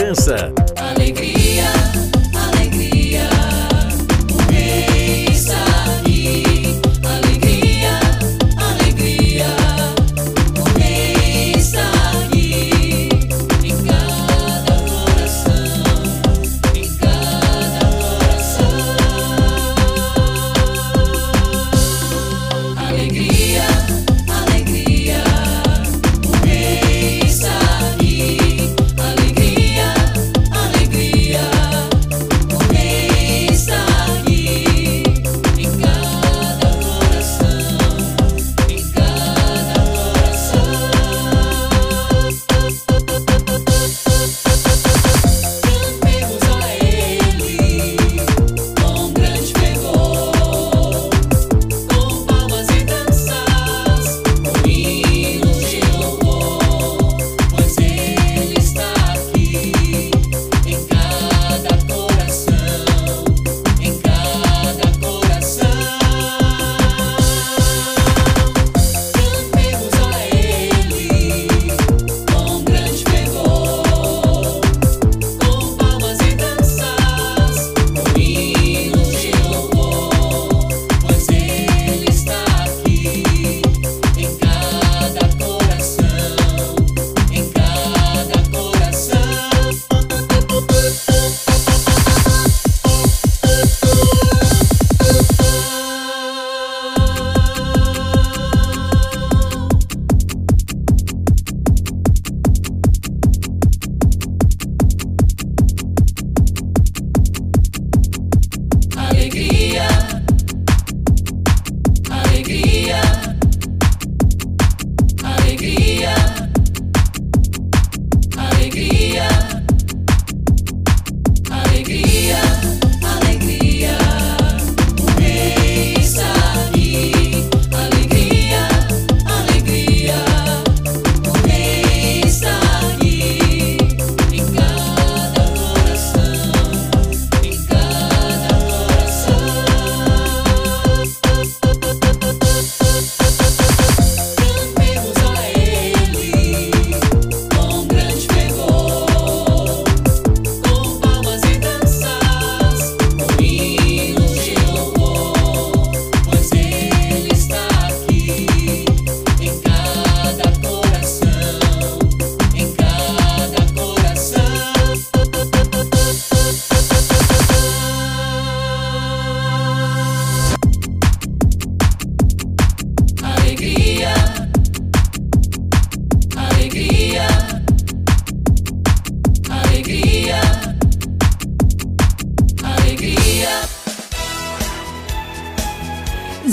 cansa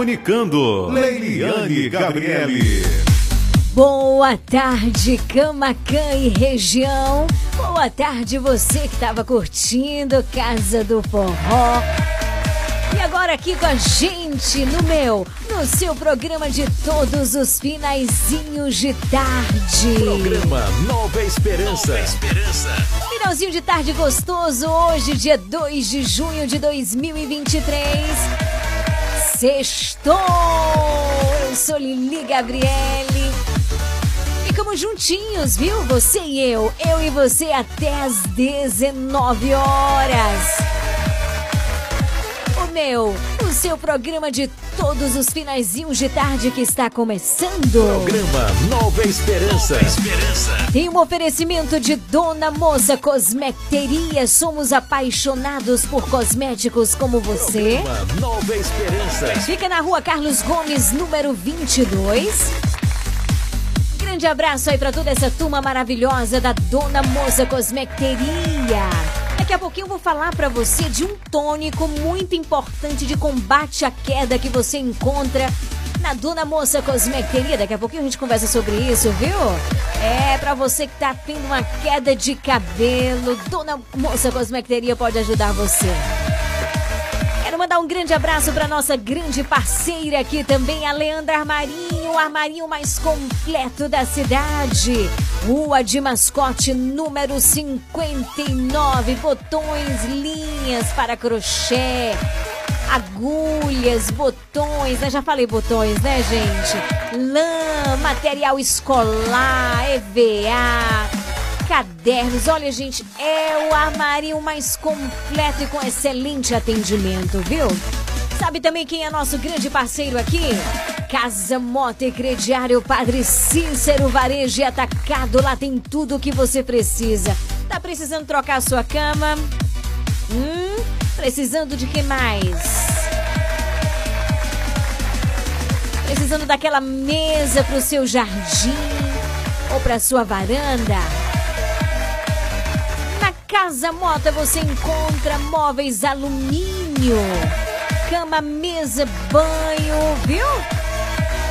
comunicando. Leiliane Gabriele. Boa tarde, Camacã e região. Boa tarde, você que estava curtindo Casa do Forró. E agora aqui com a gente no meu, no seu programa de todos os finaizinhos de tarde. Programa Nova Esperança. Nova Esperança. Finalzinho de tarde gostoso hoje, dia 2 de junho de 2023. Sextou! Eu sou Lili Gabriele. Ficamos juntinhos, viu? Você e eu, eu e você até às 19 horas. O meu, o seu programa de todos os finaizinhos de tarde que está começando. Programa Nova Esperança. Tem um oferecimento de Dona Moça Cosmecteria. Somos apaixonados por cosméticos como você. Programa Nova Esperança. Fica na rua Carlos Gomes, número 22. Grande abraço aí pra toda essa turma maravilhosa da Dona Moça Cosmecteria. Daqui a pouquinho eu vou falar pra você de um tônico muito importante de combate à queda que você encontra na Dona Moça Cosmecteria. Daqui a pouquinho a gente conversa sobre isso, viu? É, pra você que tá tendo uma queda de cabelo, Dona Moça Cosmecteria pode ajudar você. Mandar um grande abraço para nossa grande parceira aqui também, a Leandra Armarinho, o armarinho mais completo da cidade. Rua de Mascote, número 59. Botões, linhas para crochê, agulhas, botões, né? Já falei botões, né, gente? Lã, material escolar, EVA cadernos. Olha, gente, é o armário mais completo e com excelente atendimento, viu? Sabe também quem é nosso grande parceiro aqui? Casa Mota e Crediário Padre Cícero Varejo e Atacado. Lá tem tudo o que você precisa. Tá precisando trocar a sua cama? Hum? Precisando de que mais? Precisando daquela mesa pro seu jardim ou pra sua varanda? Casa Mota você encontra móveis alumínio, cama, mesa, banho, viu?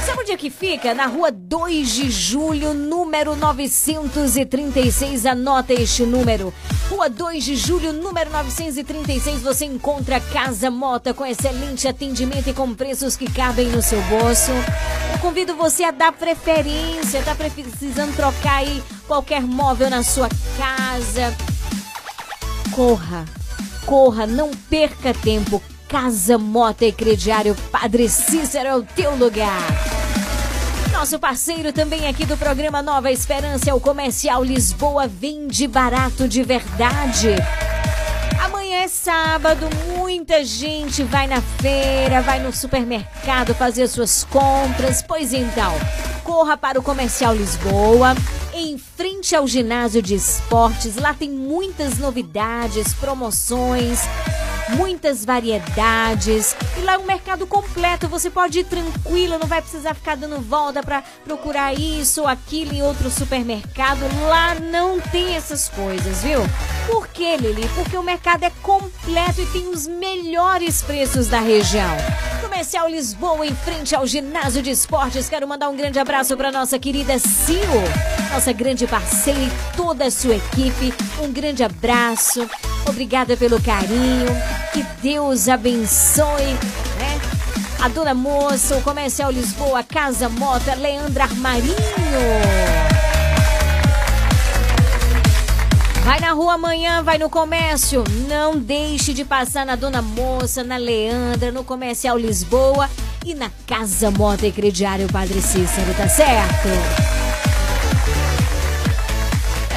Sabe onde é que fica? Na rua 2 de julho, número 936. Anota este número. Rua 2 de julho, número 936. Você encontra Casa Mota com excelente atendimento e com preços que cabem no seu bolso. Eu convido você a dar preferência. Tá precisando trocar aí qualquer móvel na sua casa? Corra, corra, não perca tempo. Casa Mota e Crediário Padre Cícero é o teu lugar. Nosso parceiro também aqui do programa Nova Esperança é o Comercial Lisboa Vende Barato de Verdade. Sábado, muita gente vai na feira, vai no supermercado fazer suas compras. Pois então, corra para o Comercial Lisboa, em frente ao ginásio de esportes. Lá tem muitas novidades, promoções, muitas variedades. E lá é um mercado completo, você pode ir tranquilo, não vai precisar ficar dando volta para procurar isso ou aquilo em outro supermercado. Lá não tem essas coisas, viu? Por quê, Lili? Porque o mercado é completo e tem os melhores preços da região. Comercial Lisboa, em frente ao ginásio de esportes. Quero mandar um grande abraço para nossa querida Sil, nossa grande parceira e toda a sua equipe. Um grande abraço. Obrigada pelo carinho. Que Deus abençoe, né? A Dona Moça, o Comercial Lisboa, Casa Mota, Leandra Armarinho. Vai na rua amanhã, vai no comércio. Não deixe de passar na Dona Moça, na Leandra, no Comercial Lisboa e na Casa Mota e Crediário Padre Cícero, tá certo?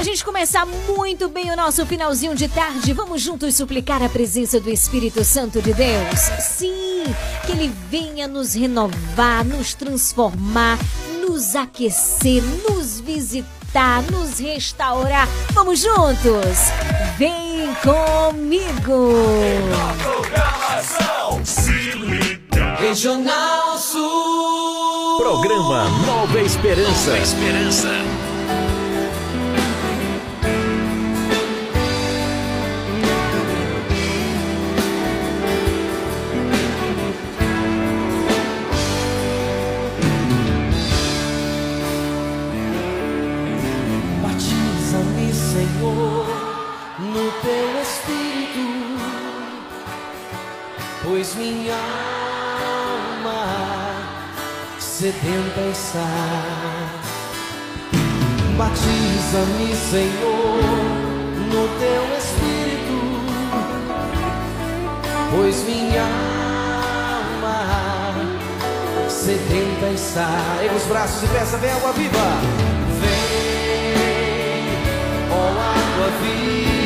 A gente começar muito bem o nosso finalzinho de tarde, vamos juntos suplicar a presença do Espírito Santo de Deus. Sim, que ele venha nos renovar, nos transformar, nos aquecer, nos visitar, nos restaurar. Vamos juntos? Vem comigo! Regional Sul. Programa Nova Esperança. Esperança. pois minha alma sedenta está. Batiza-me, Senhor, no teu espírito, pois minha alma sedenta está. E os braços e peça, vem água viva. Vem, ó água viva.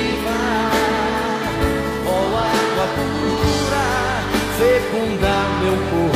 fecundar meu corpo.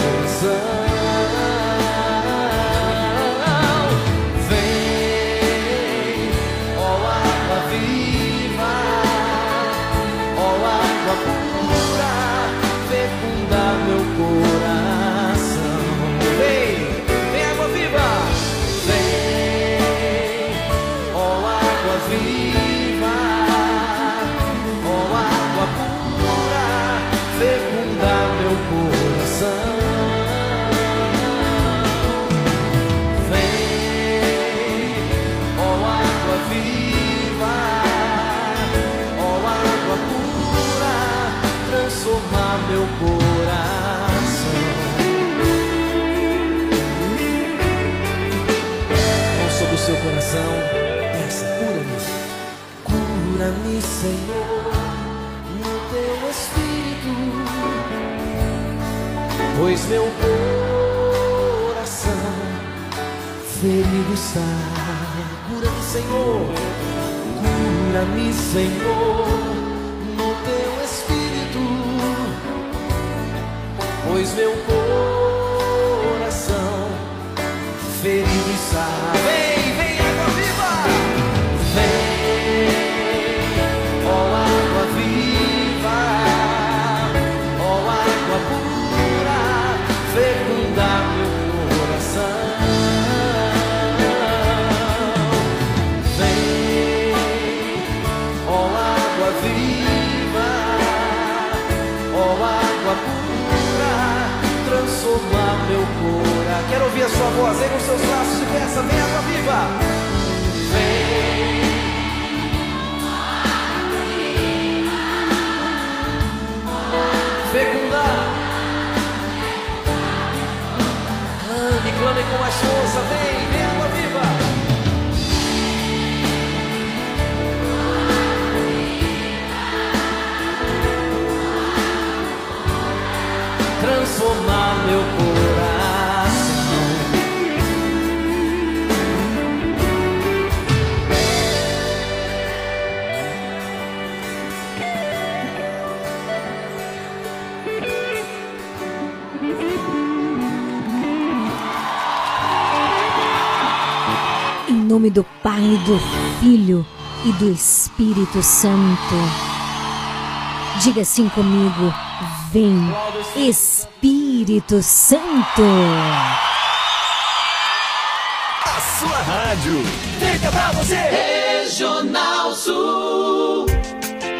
Senhor, no teu espírito, pois meu coração ferido está. Cura-me, Senhor, cura-me, Senhor, no teu espírito, pois meu coração ferido está. Vem, voz, aí nos seus braços e peça, vem água viva. Vem. Fecundar. Clame, clame com mais força, vem, nome do Pai, do Filho e do Espírito Santo. Diga assim comigo: Vem, Espírito Santo. A sua rádio. Fica pra você. Regional Sul.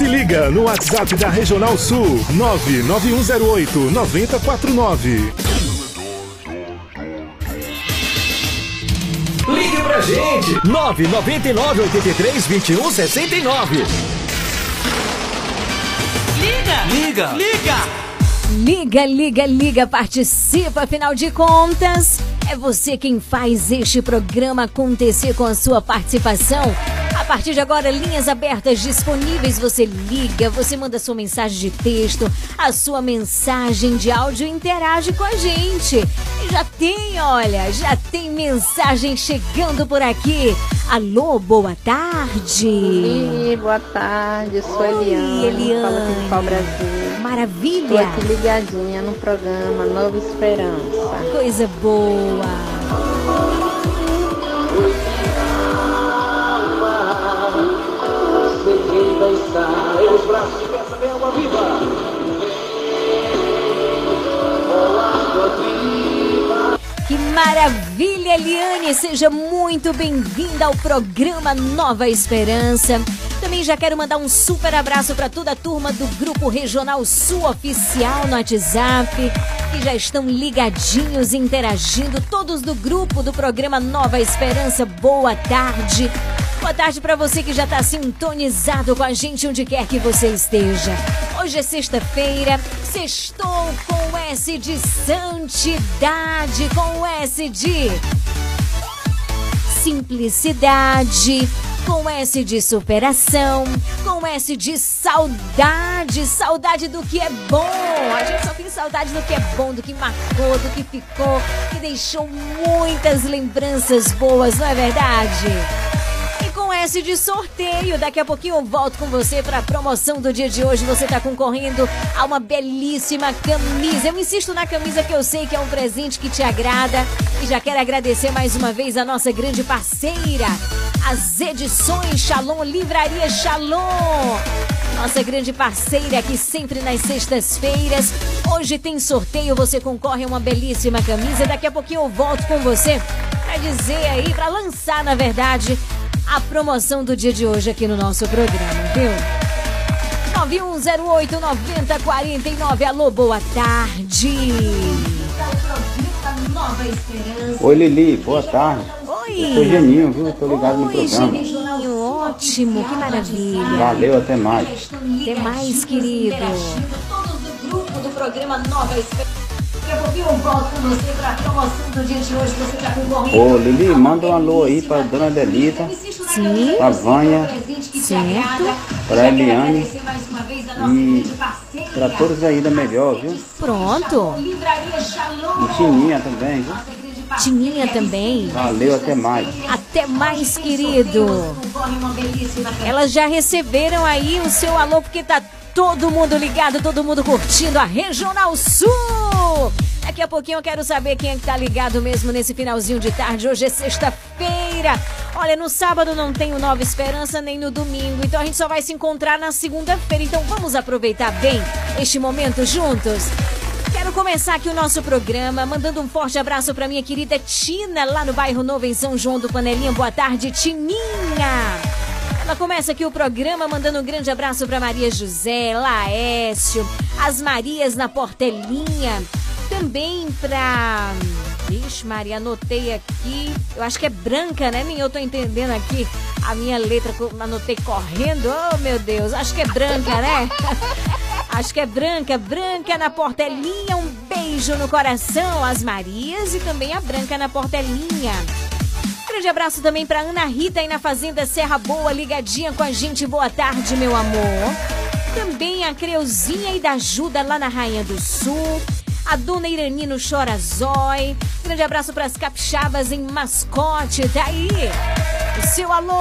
Se liga no WhatsApp da Regional Sul 99108 9049. Ligue pra gente. 999 83 21 69. Liga! Liga! Liga, liga, liga, participa, afinal de contas, é você quem faz este programa acontecer com a sua participação. A partir de agora, linhas abertas disponíveis. Você liga, você manda sua mensagem de texto, a sua mensagem de áudio interage com a gente. E já tem, olha, já tem mensagem chegando por aqui. Alô, boa tarde. Oi, boa tarde, sou Oi, Eliane, Eliane. fala aqui Brasil. Estou Maravilha, aqui ligadinha no programa Nova Esperança. coisa boa. Maravilha, Eliane! Seja muito bem-vinda ao programa Nova Esperança. Também já quero mandar um super abraço para toda a turma do Grupo Regional Sul Oficial no WhatsApp, que já estão ligadinhos, interagindo. Todos do grupo do programa Nova Esperança, boa tarde. Boa tarde para você que já está sintonizado com a gente onde quer que você esteja. Hoje é sexta-feira, sextou com S de santidade, com S de simplicidade, com S de superação, com S de saudade, saudade do que é bom. A gente só tem saudade do que é bom, do que marcou, do que ficou, que deixou muitas lembranças boas, não é verdade? E com S de sorteio, daqui a pouquinho eu volto com você para a promoção do dia de hoje. Você está concorrendo a uma belíssima camisa. Eu insisto na camisa que eu sei que é um presente que te agrada. E já quero agradecer mais uma vez a nossa grande parceira, as edições Shalom Livraria Shalom. Nossa grande parceira aqui sempre nas sextas-feiras. Hoje tem sorteio, você concorre a uma belíssima camisa. Daqui a pouquinho eu volto com você Pra dizer aí, pra lançar, na verdade, a promoção do dia de hoje aqui no nosso programa, viu? 9108-9049. Alô, boa tarde. Oi, Lili, boa tarde. Oi. Eu sou Geninho, viu? Tô ligado no Oi, programa. Geninho, ótimo, que maravilha. Valeu, até mais. Até mais, querido. Todos do grupo do programa Nova Esperança. Eu vou vir um voto com você para a promoção do dia de hoje. Você já concorre. Ô, Lili, manda um alô aí pra Dona Delita, Sim. pra Vânia, Certo. pra Eliane e pra todos aí da Melhor, viu? Pronto. E Tininha também, viu? Tininha também. Valeu, até mais. Até mais, querido. Elas já receberam aí o seu alô, porque tá todo mundo ligado, todo mundo curtindo a Regional Sul. Daqui a pouquinho eu quero saber quem é que tá ligado mesmo nesse finalzinho de tarde. Hoje é sexta-feira. Olha, no sábado não tem o Nova Esperança, nem no domingo. Então a gente só vai se encontrar na segunda-feira. Então vamos aproveitar bem este momento juntos. Quero começar aqui o nosso programa mandando um forte abraço para minha querida Tina, lá no bairro Novo, em São João do Panelinha. Boa tarde, Tininha. Ela começa aqui o programa mandando um grande abraço para Maria José, Laércio, as Marias na Portelinha. Também para. Vixe, Maria, anotei aqui. Eu acho que é branca, né? Nem eu tô entendendo aqui a minha letra, anotei correndo. Oh, meu Deus, acho que é branca, né? Acho que é branca, branca na portelinha. Um beijo no coração, as Marias e também a branca na portelinha. Grande abraço também para Ana Rita aí na Fazenda Serra Boa, ligadinha com a gente. Boa tarde, meu amor. Também a Creuzinha e da Ajuda lá na Rainha do Sul. A Dona Iranino Chora Zói. Grande abraço para as capixabas em mascote. Tá aí. O seu alô.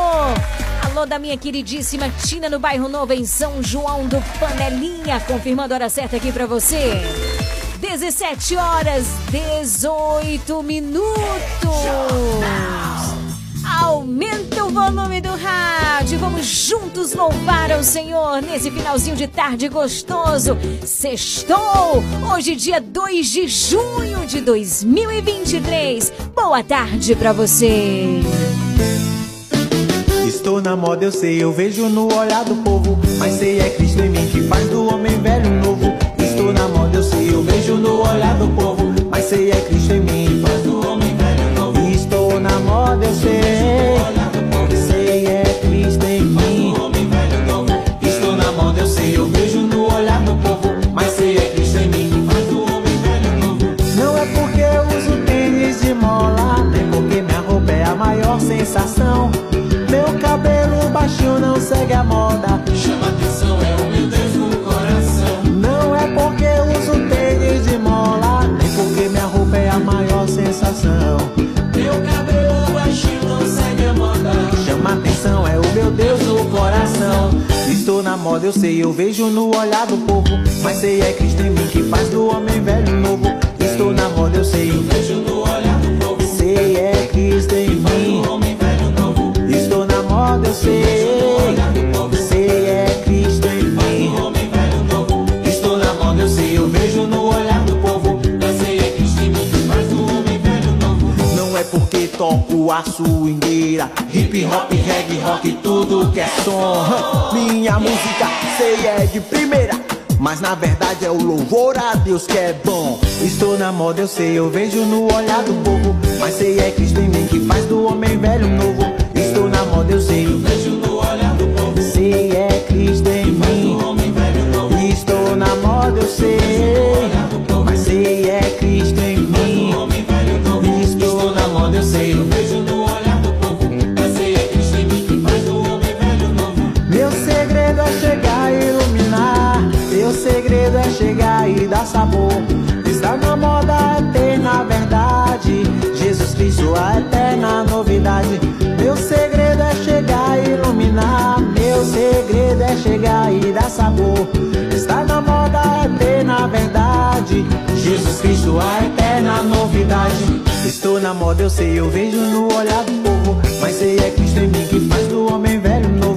Alô da minha queridíssima Tina no bairro Novo em São João do Panelinha. Confirmando a hora certa aqui para você. 17 horas 18 minutos. Aumenta o volume do rádio. Vamos juntos louvar ao Senhor nesse finalzinho de tarde gostoso. Sextou! Hoje, dia 2 de junho de 2023. Boa tarde pra você. Estou na moda, eu sei, eu vejo no olhar do povo. Mas sei é Cristo em mim que faz do homem velho novo. Estou na moda, eu sei, eu vejo no olhar do povo. Mas sei é Cristo em mim que faz do homem velho novo. Estou na moda, eu. Sei mola, nem porque minha roupa é a maior sensação. Meu cabelo baixinho não segue a moda. Chama atenção, é o meu Deus no coração. Não é porque eu uso tênis de mola, nem porque minha roupa é a maior sensação. Meu cabelo baixinho não segue a moda. Chama atenção, é o meu Deus no coração. Estou na moda, eu sei, eu vejo no olhar do povo. Mas sei é Cristo em mim que faz do homem velho novo. Estou na moda, eu sei, eu vejo no olhar do povo. Sei é Cristo em mim. Estou na moda, eu sei. Sei é Cristo em mim. Estou na moda, eu sei, eu vejo no olhar do povo. Sei é Cristo em mim faz do homem velho novo. Não é porque toco a swingueira, hip hop, reggae, rock, tudo que é som. Minha música, sei é de primeira. Mas na verdade é o louvor a Deus que é bom. Estou na moda, eu sei, eu vejo no olhar do povo. Mas sei é Cristo em mim que faz do homem velho novo. Estou na moda, eu sei, eu vejo sabor. Está na moda eterna verdade. Jesus Cristo, a eterna novidade. Meu segredo é chegar e iluminar. Meu segredo é chegar e dar sabor. Está na moda eterna verdade. Jesus Cristo, a eterna novidade. Estou na moda, eu sei, eu vejo no olhar do povo. Mas sei é Cristo em mim que faz do homem velho novo.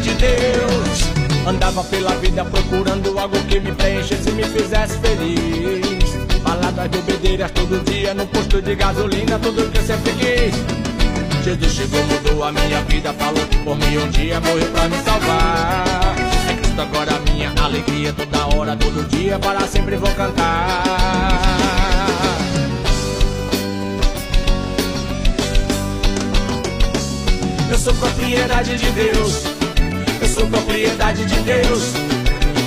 De Deus. Andava pela vida procurando algo que me preenchesse e me fizesse feliz. Baladas de bebedeiras todo dia no posto de gasolina, tudo que eu sempre quis. Jesus chegou, mudou a minha vida, falou que por mim um dia morreu pra me salvar. É Cristo agora minha alegria, toda hora, todo dia, para sempre vou cantar. Eu sou propriedade de Deus. Sou propriedade de Deus.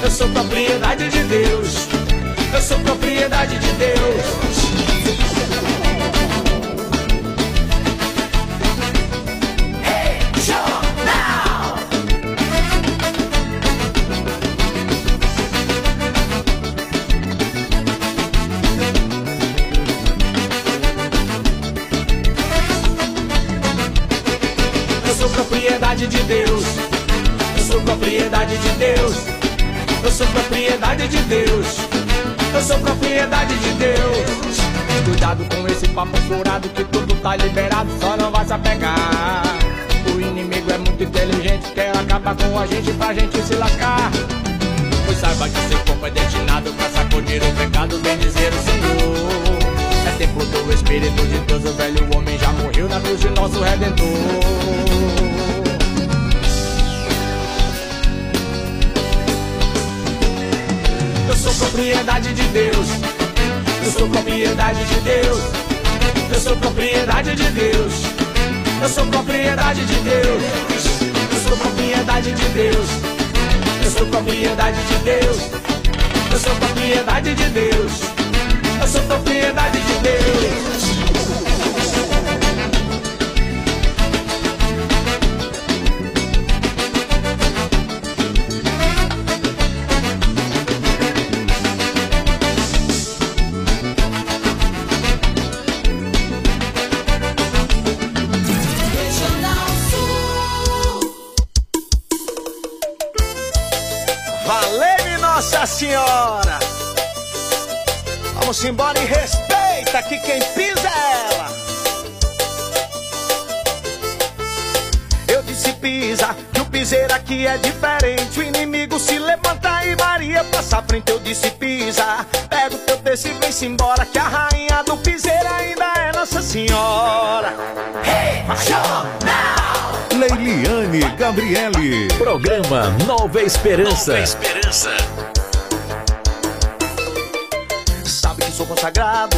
Eu sou propriedade de Deus. Eu sou propriedade de Deus. De Deus. De Deus. Eu sou propriedade de Deus. Eu sou propriedade de Deus. Cuidado com esse papo furado que tudo tá liberado, só não vai se apegar. O inimigo é muito inteligente, quer acabar com a gente pra gente se lascar. Pois saiba que seu corpo é destinado pra sacudir o pecado, bem dizer o Senhor. É tempo do Espírito de Deus, o velho homem já morreu na cruz de nosso Redentor. Sou propriedade de Deus. Eu sou propriedade de Deus. Eu sou propriedade de Deus. Eu sou propriedade de Deus. Eu sou propriedade de Deus. Eu sou propriedade de Deus. Eu sou propriedade de Deus. Eu sou propriedade de Deus. Aqui é diferente. O inimigo se levanta e Maria passa à frente. Eu disse pisa, pega o teu texto e vem-se embora. Que a rainha do piseiro ainda é Nossa Senhora. Hey, Leiliane Gabriele. Programa Nova Esperança. Nova Esperança. Sabe que sou consagrado,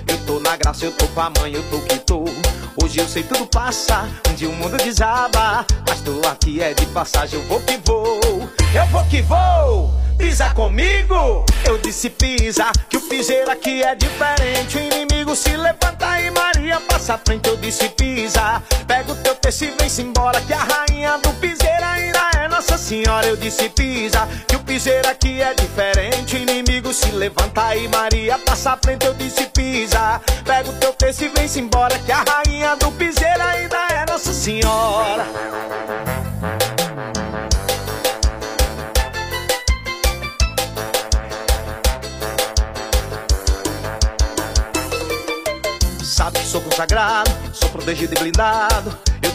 Tô na graça, eu tô com a mãe, eu tô que tô. Hoje eu sei tudo passa, um dia o mundo desaba. Mas tô aqui é de passagem, eu vou que vou. Eu vou que vou. Pisa comigo, eu disse pisa, que o piseiro aqui é diferente. O inimigo se levanta e Maria passa à frente. Eu disse pisa, pega o teu texto e vem-se embora. Que a rainha do piseiro ainda é Nossa Senhora. Eu disse pisa, que o piseiro aqui é diferente. Inimigo se levanta e Maria passa à frente. Eu disse pisa, pega o teu texto e vem-se embora. Que a rainha do piseiro ainda é Nossa Senhora. Sabe que sou consagrado, sou protegido e blindado.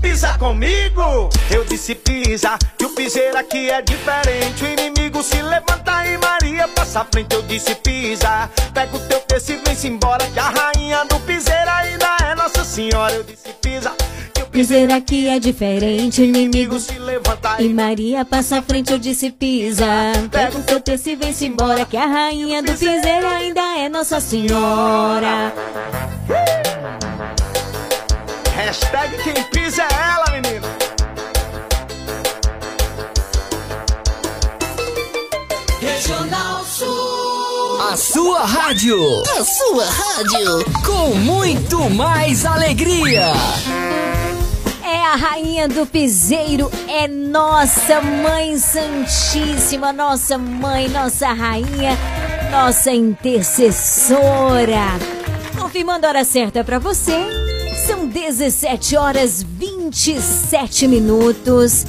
Pisa comigo, eu disse pisa, que o piseiro aqui é diferente. O inimigo se levanta e Maria passa à frente. Eu disse pisa, pega o teu texto e vem-se embora. Que a rainha do piseiro ainda é Nossa Senhora. Eu disse pisa, que o Piseiro aqui é diferente, o inimigo se levanta e Maria passa à frente, eu disse pisa. Pega o teu texto e vem-se embora, que a rainha do piseiro ainda é Nossa Senhora. Hashtag quem pisa é ela, menino. Regional Sul. A sua rádio. A sua rádio. Com muito mais alegria. É a rainha do piseiro, é nossa mãe santíssima, nossa mãe, nossa rainha, nossa intercessora. Confirmando a hora certa para você, são 17 horas 27 minutos.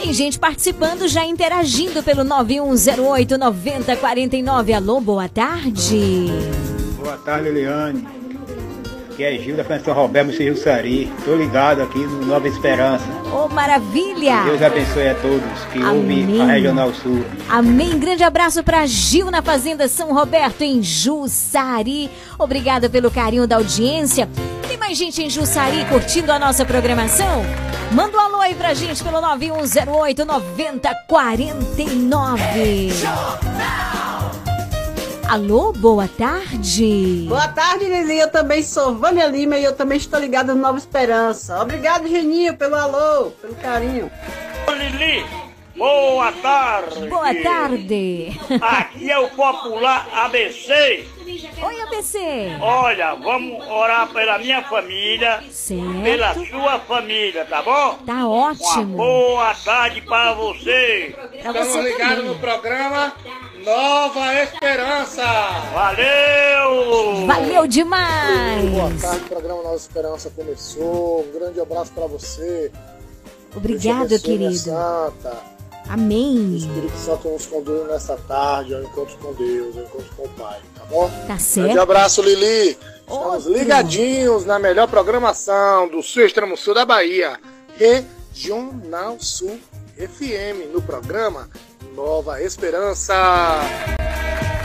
Tem gente participando, já interagindo pelo 9108 9049. Alô, boa tarde. Boa tarde, Eliane. Aqui é Gil da Francisco Roberto Cirilo Sari. Tô ligado aqui no Nova Esperança. Ô, maravilha! Deus abençoe a todos que ouvem a Regional Sul. Amém. Grande abraço para Gil na Fazenda São Roberto, em Jussari. Obrigada pelo carinho da audiência. Tem mais gente em Jussari curtindo a nossa programação? Manda um alô aí pra gente pelo 9108 9049. Alô, boa tarde. Boa tarde, Lili. Eu também sou Vânia Lima e eu também estou ligada no Nova Esperança. Obrigado, Geninho, pelo alô, pelo carinho. Lili, boa tarde. Boa tarde. Aqui é o popular ABC. Oi, ABC. Olha, vamos orar pela minha família, Certo. pela sua família, tá bom? Tá Uma ótimo. boa tarde para você. Pra você Estamos ligados também. no programa Nova Esperança. Valeu! Valeu demais. Boa tarde, o programa Nova Esperança começou. Um grande abraço pra você. Obrigado, querido. Santa. Amém. Espírito Santo nos conduz nessa tarde ao encontro com Deus, ao encontro com o Pai, tá bom? Tá certo. Grande abraço, Lili. Estamos Outro. ligadinhos na melhor programação do sul extremo sul da Bahia, Regional Sul FM, no programa Nova Esperança.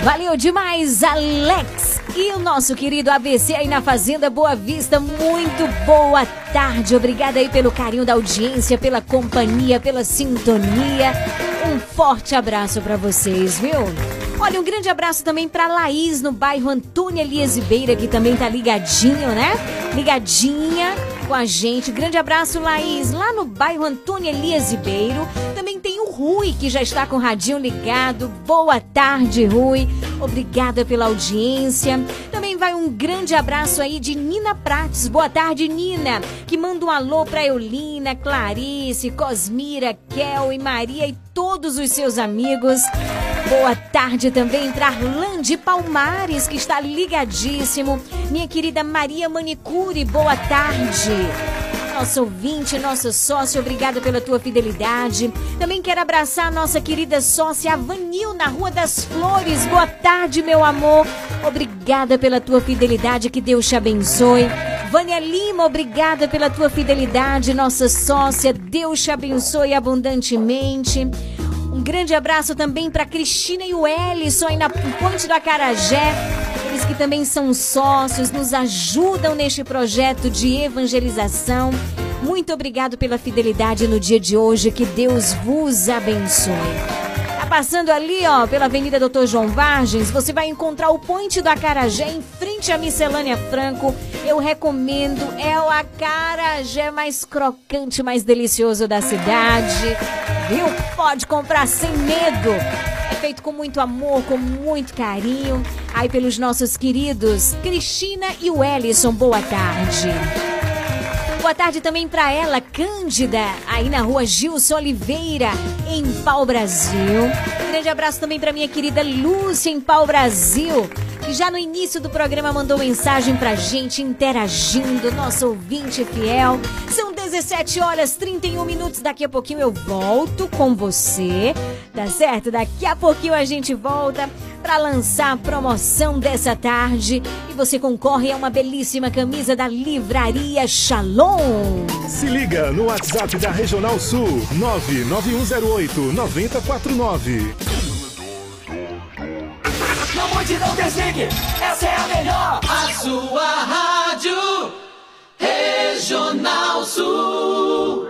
Valeu demais, Alex. E o nosso querido ABC aí na Fazenda Boa Vista, muito boa tarde. Obrigada aí pelo carinho da audiência, pela companhia, pela sintonia. Um forte abraço pra vocês, viu? Olha, um grande abraço também pra Laís no bairro Antônia Elias Ribeira, que também tá ligadinho, né? Ligadinha com a gente. Grande abraço, Laís, lá no bairro Antônia Elias Ribeiro. Também tem Rui, que já está com o radinho ligado. Boa tarde, Rui. Obrigada pela audiência. Também vai um grande abraço aí de Nina Prates. Boa tarde, Nina, que manda um alô pra Eulina, Clarice, Cosmira, Kel e Maria e todos os seus amigos. Boa tarde também para Arlande Palmares, que está ligadíssimo. Minha querida Maria Manicure, boa tarde. Nosso ouvinte, nosso sócio, obrigada pela tua fidelidade. Também quero abraçar a nossa querida sócia Vanil na Rua das Flores. Boa tarde, meu amor. Obrigada pela tua fidelidade, que Deus te abençoe. Vânia Lima, obrigada pela tua fidelidade, nossa sócia. Deus te abençoe abundantemente. Um grande abraço também para Cristina e o Ellison aí na Ponte do Acarajé. Que também são sócios, nos ajudam neste projeto de evangelização. Muito obrigado pela fidelidade no dia de hoje. Que Deus vos abençoe. Tá passando ali, ó, pela Avenida Doutor João Vargens, você vai encontrar o Ponte do Acarajé em frente à Miscelânea Franco. Eu recomendo, é o acarajé mais crocante, mais delicioso da cidade. Viu? Pode comprar sem medo. Feito com muito amor, com muito carinho. Aí pelos nossos queridos Cristina e o Ellison, boa tarde. Boa tarde também para ela, Cândida, aí na rua Gilson Oliveira, em Pau Brasil. Grande abraço também para minha querida Lúcia, em Pau Brasil, que já no início do programa mandou mensagem pra gente, interagindo, nosso ouvinte fiel. São 17 horas 31 minutos. Daqui a pouquinho eu volto com você, tá certo? Daqui a pouquinho a gente volta para lançar a promoção dessa tarde e você concorre a uma belíssima camisa da Livraria Shalom. Se liga no WhatsApp da Regional Sul 99108 9049. Não mude, não desligue. Essa é a melhor. A sua rádio. Regional Sul.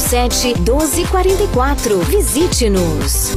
99807 1244. Visite-nos.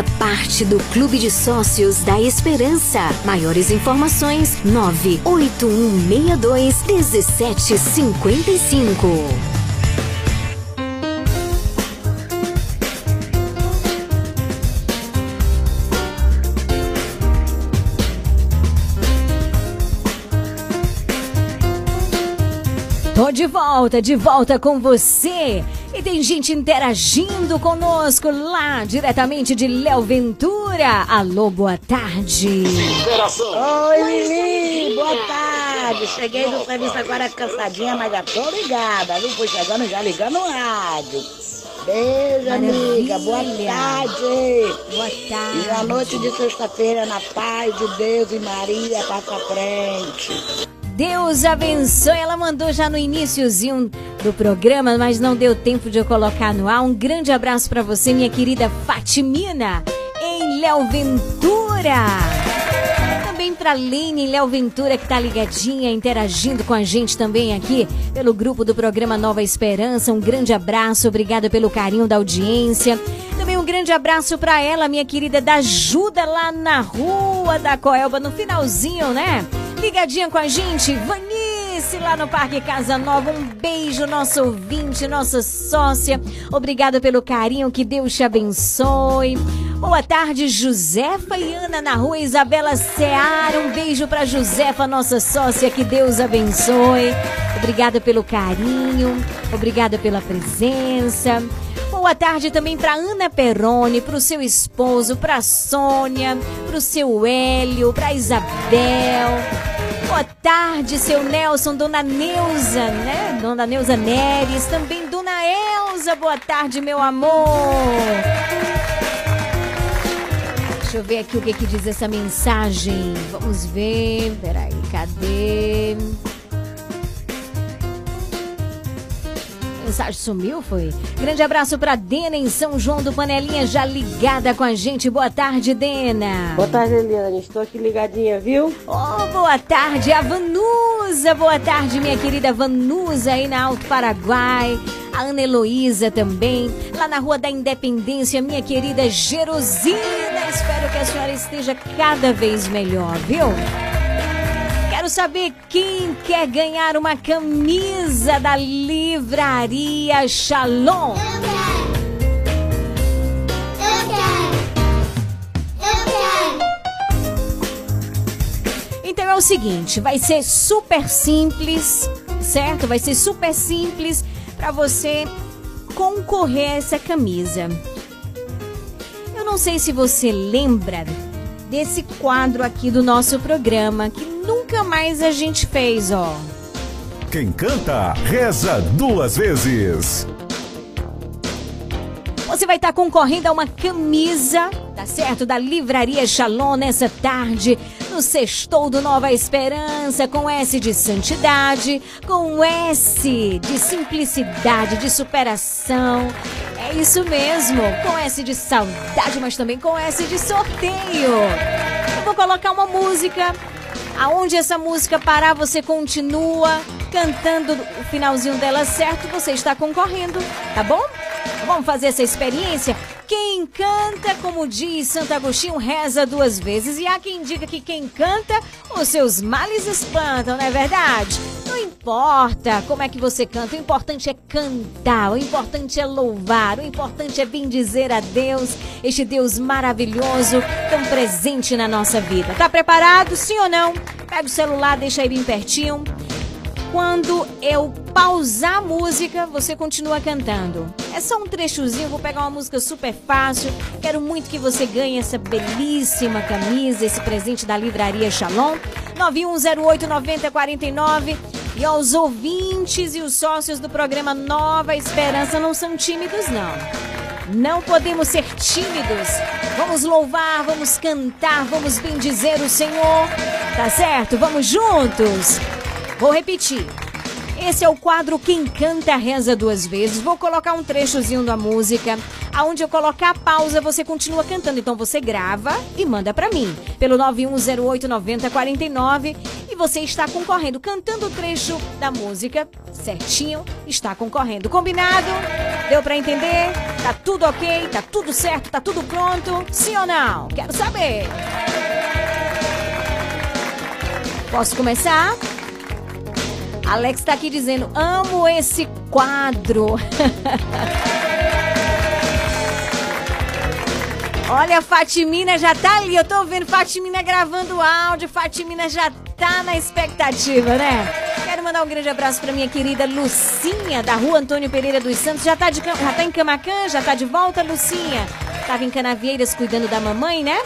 Faça parte do Clube de Sócios da Esperança. Maiores informações: 98162 1755. Tô de volta, de volta com você. E tem gente interagindo conosco lá, diretamente de Léo Ventura. Alô, boa tarde. Oi, Lili, boa tarde. Cheguei do serviço agora cansadinha, mas já tô ligada, viu? Fui chegando já ligando o rádio. Beijo, amiga. Boa tarde. Boa tarde. E a noite de sexta-feira, na paz de Deus e Maria, passa à frente. Deus abençoe. Ela mandou já no iníciozinho do programa, mas não deu tempo de eu colocar no ar. Um grande abraço pra você, minha querida Fatimina, em Léo Ventura. Também pra Lene Léo Ventura, que tá ligadinha, interagindo com a gente também aqui pelo grupo do programa Nova Esperança. Um grande abraço, obrigada pelo carinho da audiência. Também um grande abraço pra ela, minha querida, da ajuda lá na rua da Coelba, no finalzinho, né? Ligadinha com a gente, Vanice lá no Parque Casa Nova. Um beijo, nosso ouvinte, nossa sócia. Obrigada pelo carinho, que Deus te abençoe. Boa tarde, Josefa e Ana na rua Isabela Seara. Um beijo pra Josefa, nossa sócia, que Deus abençoe. Obrigada pelo carinho, obrigada pela presença. Boa tarde também para Ana Perrone, para o seu esposo, para Sônia, para o seu Hélio, para Isabel. Boa tarde, seu Nelson, Dona Neuza, né? Dona Neuza Neres, também Dona Elza. Boa tarde, meu amor. Deixa eu ver aqui o que, que diz essa mensagem. Vamos ver. Peraí, cadê? Mensagem sumiu, foi? Grande abraço pra Dena em São João do Panelinha, já ligada com a gente. Boa tarde, Dena. Boa tarde, Eliane. Estou aqui ligadinha, viu? Oh, boa tarde, a Vanusa. Boa tarde, minha querida Vanusa, aí na Alto Paraguai. A Ana Heloísa também. Lá na Rua da Independência, minha querida Jerosina. Espero que a senhora esteja cada vez melhor, viu? Quero saber quem quer ganhar uma camisa da Livraria Shalom. Então é o seguinte, vai ser super simples, certo? Vai ser super simples para você concorrer a essa camisa. Eu não sei se você lembra desse quadro aqui do nosso programa que nunca mais a gente fez, ó. Quem canta, reza duas vezes. Você vai estar concorrendo a uma camisa, tá certo? Da Livraria Shalom nessa tarde, no Sextou do Nova Esperança, com S de santidade, com S de simplicidade, de superação. É isso mesmo, com S de saudade, mas também com S de sorteio. Eu vou colocar uma música. Aonde essa música parar, você continua cantando o finalzinho dela certo, você está concorrendo, tá bom? Vamos fazer essa experiência? Quem canta, como diz Santo Agostinho, reza duas vezes. E há quem diga que quem canta, os seus males espantam, não é verdade? Não importa como é que você canta, o importante é cantar, o importante é louvar, o importante é bendizer a Deus, este Deus maravilhoso, tão presente na nossa vida. Tá preparado, sim ou não? Pega o celular, deixa aí bem pertinho. Quando eu pausar a música, você continua cantando. É só um trechozinho, vou pegar uma música super fácil. Quero muito que você ganhe essa belíssima camisa, esse presente da Livraria Shalom. 9108-9049. E aos ouvintes e os sócios do programa Nova Esperança não são tímidos, não. Não podemos ser tímidos. Vamos louvar, vamos cantar, vamos bendizer o Senhor. Tá certo? Vamos juntos. Vou repetir. Esse é o quadro Quem Canta Reza Duas Vezes. Vou colocar um trechozinho da música. Aonde eu colocar a pausa, você continua cantando. Então você grava e manda para mim. Pelo 91089049. E você está concorrendo. Cantando o trecho da música certinho, está concorrendo. Combinado? Deu para entender? Tá tudo ok? Tá tudo certo? Tá tudo pronto? Sim ou não? Quero saber. Posso começar? Alex tá aqui dizendo: amo esse quadro. Olha, a Fatimina já tá ali. Eu tô vendo Fatimina gravando áudio. Fatimina já tá na expectativa, né? Quero mandar um grande abraço pra minha querida Lucinha, da rua Antônio Pereira dos Santos. Já tá, de, já tá em Camacan? Já tá de volta, Lucinha? Tava em Canavieiras cuidando da mamãe, né?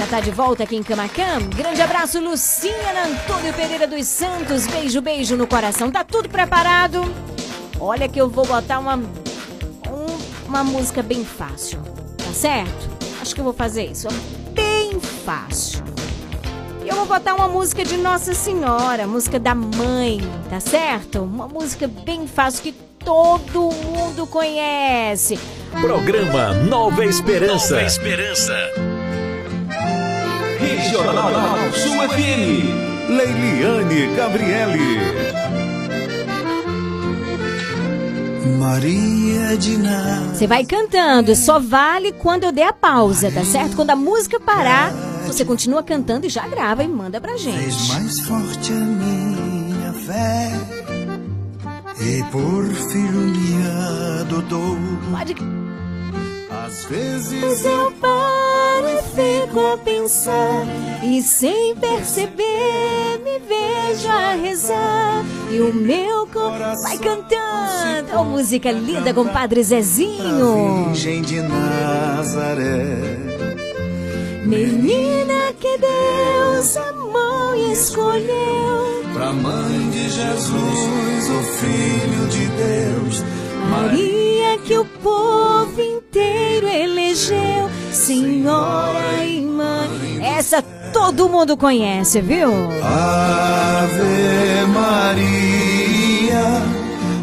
Já tá de volta aqui em Camacan? Grande abraço, Lucinha Antônio Pereira dos Santos. Beijo, beijo no coração. Tá tudo preparado? Olha que eu vou botar uma, um, uma música bem fácil. Tá certo? Acho que eu vou fazer isso. Bem fácil. E eu vou botar uma música de Nossa Senhora, música da mãe, tá certo? Uma música bem fácil que todo mundo conhece. Programa Nova Esperança. Nova Esperança. Regional Sul FM. Leiliane Gabriele. Maria de Nazaré. Você vai cantando, só vale quando eu der a pausa, tá certo? Quando a música parar, você continua cantando e já grava e manda pra gente. Fez mais forte a minha fé e por filho me adotou. Pode. Às vezes Mas eu paro e fico a pensar E sem perceber me vejo a rezar E o meu coração vai cantando. Oh, Música linda com o Padre Zezinho. Virgem de Nazaré. Menina que Deus amou e escolheu. Pra mãe de Jesus, o Filho de Deus Maria que o povo inteiro elegeu Senhora e mãe Essa todo mundo conhece, viu? Ave Maria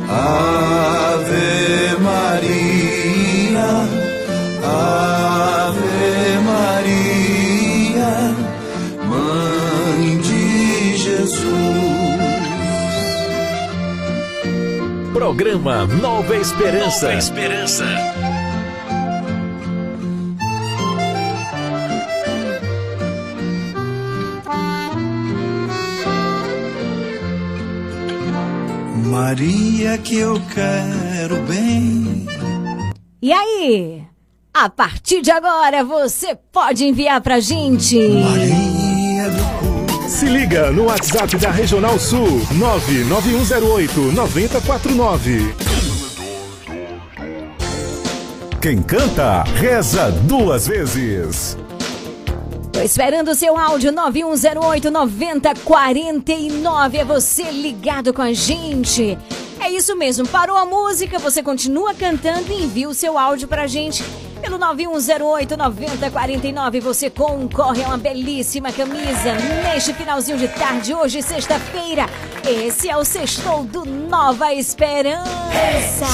Ave Maria, Ave Programa Nova Esperança. Nova Esperança. Maria que eu quero bem. E aí? A partir de agora você pode enviar pra gente. Se liga no WhatsApp da Regional Sul 99108 9049. Quem canta, reza duas vezes. Tô esperando o seu áudio 9108 9049. É você ligado com a gente. É isso mesmo, parou a música, você continua cantando e envia o seu áudio pra gente. Pelo 9108 9049 você concorre a uma belíssima camisa neste finalzinho de tarde, hoje, sexta-feira. Esse é o Sextou do Nova Esperança.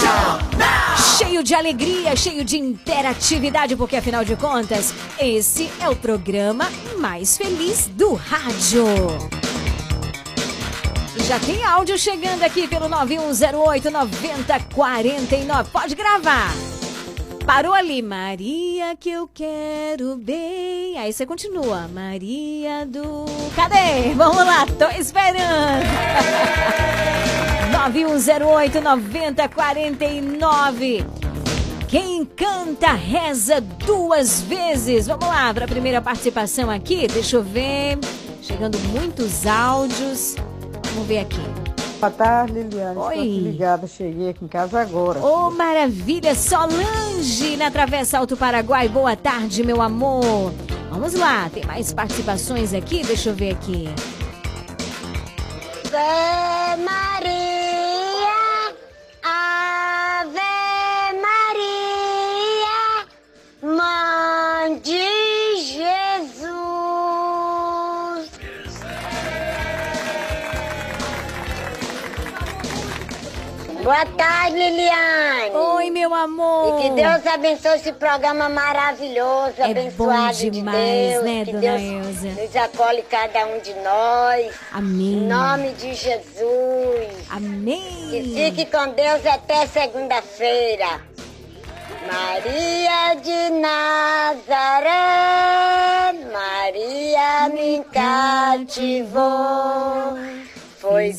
Cheio de alegria, cheio de interatividade, porque afinal de contas, esse é o programa mais feliz do rádio. Já tem áudio chegando aqui pelo 9108 9049. Pode gravar. Parou ali, Maria que eu quero bem. Aí você continua. Maria do. Cadê? Vamos lá, tô esperando. 9108 9049. Quem canta reza duas vezes. Vamos lá para a primeira participação aqui. Deixa eu ver. Chegando muitos áudios. Vamos ver aqui. Boa tarde, Liliane. Oi. Estou ligada, cheguei aqui em casa agora. Ô, maravilha! Solange na Travessa Alto Paraguai. Boa tarde, meu amor. Vamos lá, tem mais participações aqui? Deixa eu ver aqui. Ave Maria, Ave Maria, Mãe de Boa tarde, Liliane. Oi, meu amor. E que Deus abençoe esse programa maravilhoso, É abençoado bom de demais, Deus. né, que dona Deus Elza? nos acolhe cada um de nós. Amém. Em nome de Jesus. Amém. Que fique com Deus até segunda-feira. Maria de Nazaré, Maria me cativou. Foi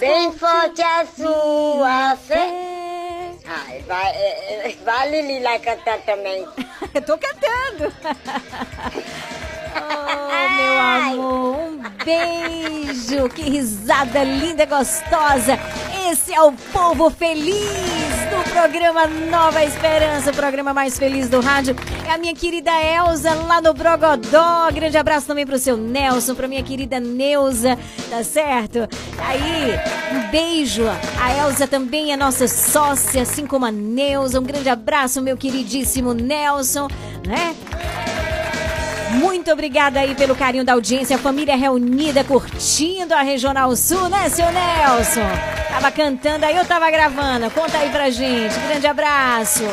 bem forte a sua fé. Ai, vai, é, é, lá cantar também. Eu tô cantando. Oh, meu amor, um beijo. Que risada linda, gostosa. Esse é o povo feliz programa Nova Esperança, o programa mais feliz do rádio. É a minha querida Elza lá no Brogodó. Grande abraço também pro seu Nelson, pra minha querida Neuza, tá certo? Aí, um beijo. A Elza também é nossa sócia, assim como a Neuza. Um grande abraço, meu queridíssimo Nelson, né? Muito obrigada aí pelo carinho da audiência, família reunida curtindo a Regional Sul, né, seu Nelson? Tava cantando aí, eu tava gravando. Conta aí pra gente. Grande abraço.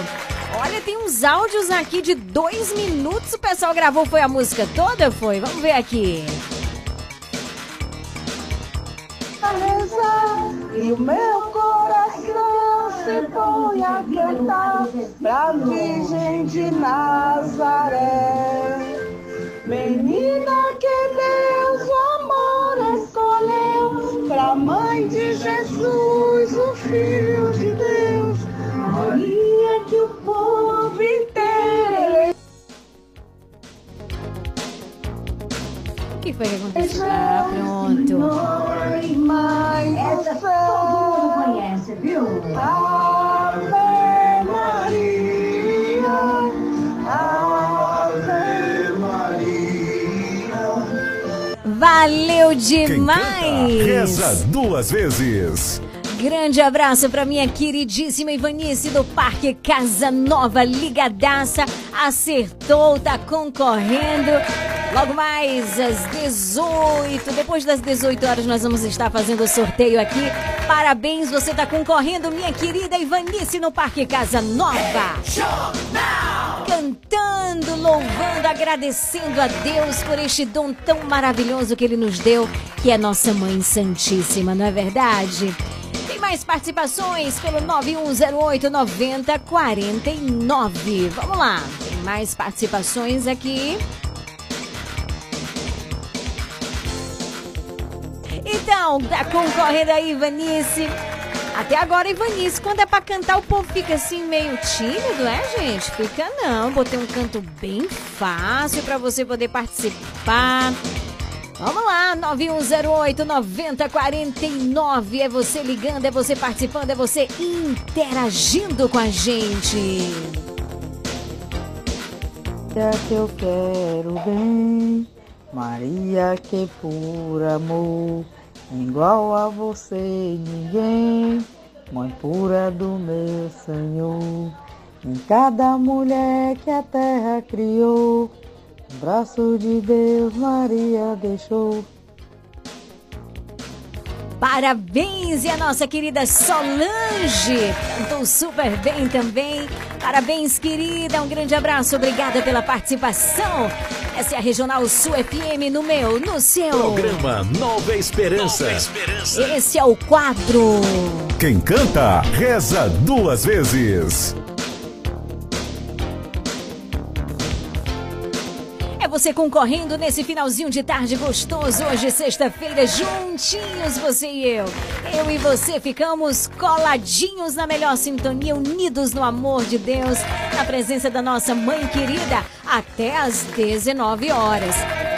Olha, tem uns áudios aqui de dois minutos. O pessoal gravou, foi a música toda? Foi? Vamos ver aqui. E o meu coração se põe a cantar pra Virgem de Nazaré. Menina que Deus o amor escolheu pra mãe de Jesus, o Filho de Deus. Maria que o povo inteiro O que foi que aconteceu? Ah, pronto. Mãe Essa todo mundo conhece, viu? Valeu Quem canta, demais! reza duas vezes. Grande abraço para minha queridíssima Ivanice do Parque Casa Nova, ligadaça, acertou, tá concorrendo. Logo mais às 18, depois das 18 horas nós vamos estar fazendo o sorteio aqui. Parabéns, você está concorrendo, minha querida Ivanice no Parque Casa Nova. Cantando, louvando, agradecendo a Deus por este dom tão maravilhoso que ele nos deu, que é nossa Mãe Santíssima, não é verdade? Mais participações pelo 9108 9049. Vamos lá, tem mais participações aqui. Então, tá concorrendo aí, Ivanice. Até agora, Ivanice, quando é pra cantar, o povo fica assim meio tímido, é, gente? Fica não. Botei um canto bem fácil pra você poder participar. Vamos lá, 9108 9049. É você ligando, é você participando, é você interagindo com a gente. É que eu quero bem, Maria que por amor, igual a você ninguém, mãe pura do meu Senhor. Em cada mulher que a terra criou, o braço de Deus Maria deixou. Parabéns! E a nossa querida Solange cantou super bem também. Parabéns, querida. Um grande abraço. Obrigada pela participação. Essa é a Regional Sul FM no meu, no seu. Programa Nova Esperança. Nova Esperança. Esse é o quadro. Quem canta, reza duas vezes. Você concorrendo nesse finalzinho de tarde gostoso. Hoje, sexta-feira, juntinhos, você e eu. Eu e você ficamos coladinhos na melhor sintonia, unidos no amor de Deus, na presença da nossa mãe querida, até às 19 horas.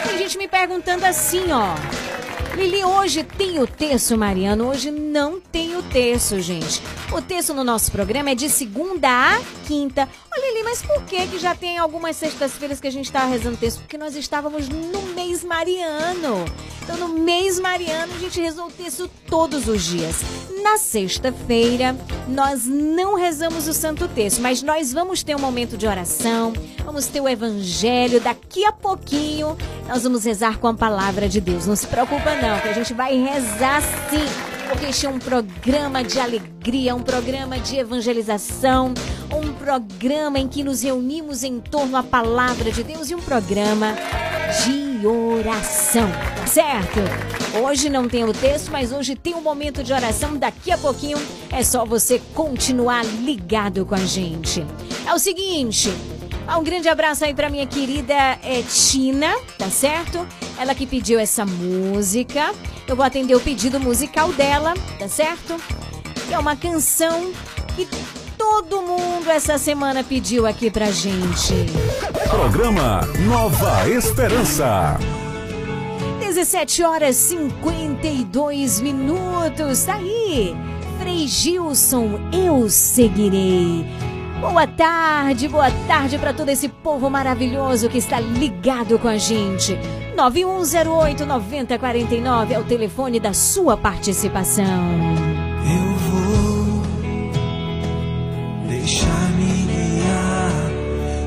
Tem gente me perguntando assim, ó. Lili, hoje tem o texto, Mariano? Hoje não tem o texto, gente. O texto no nosso programa é de segunda a quinta. Ô, Lili, mas por que que já tem algumas sextas-feiras que a gente está rezando texto? Porque nós estávamos no mês mariano. Então, no mês mariano, a gente rezou o texto todos os dias. Na sexta-feira, nós não rezamos o Santo Texto, mas nós vamos ter um momento de oração, vamos ter o Evangelho. Daqui a pouquinho, nós vamos rezar com a palavra de Deus. Não se preocupa, não, que a gente vai rezar sim porque este é um programa de alegria, um programa de evangelização, um programa em que nos reunimos em torno à palavra de Deus e um programa de oração, tá certo? Hoje não tem o texto, mas hoje tem um momento de oração. Daqui a pouquinho é só você continuar ligado com a gente. É o seguinte, um grande abraço aí pra minha querida é, Tina, tá certo? Ela que pediu essa música. Eu vou atender o pedido musical dela, tá certo? Que é uma canção que todo mundo essa semana pediu aqui pra gente. Programa Nova Esperança. 17 horas 52 minutos. Tá aí. Frei Gilson, eu seguirei. Boa tarde, boa tarde para todo esse povo maravilhoso que está ligado com a gente. 9108 9049 é o telefone da sua participação. Eu vou deixar-me guiar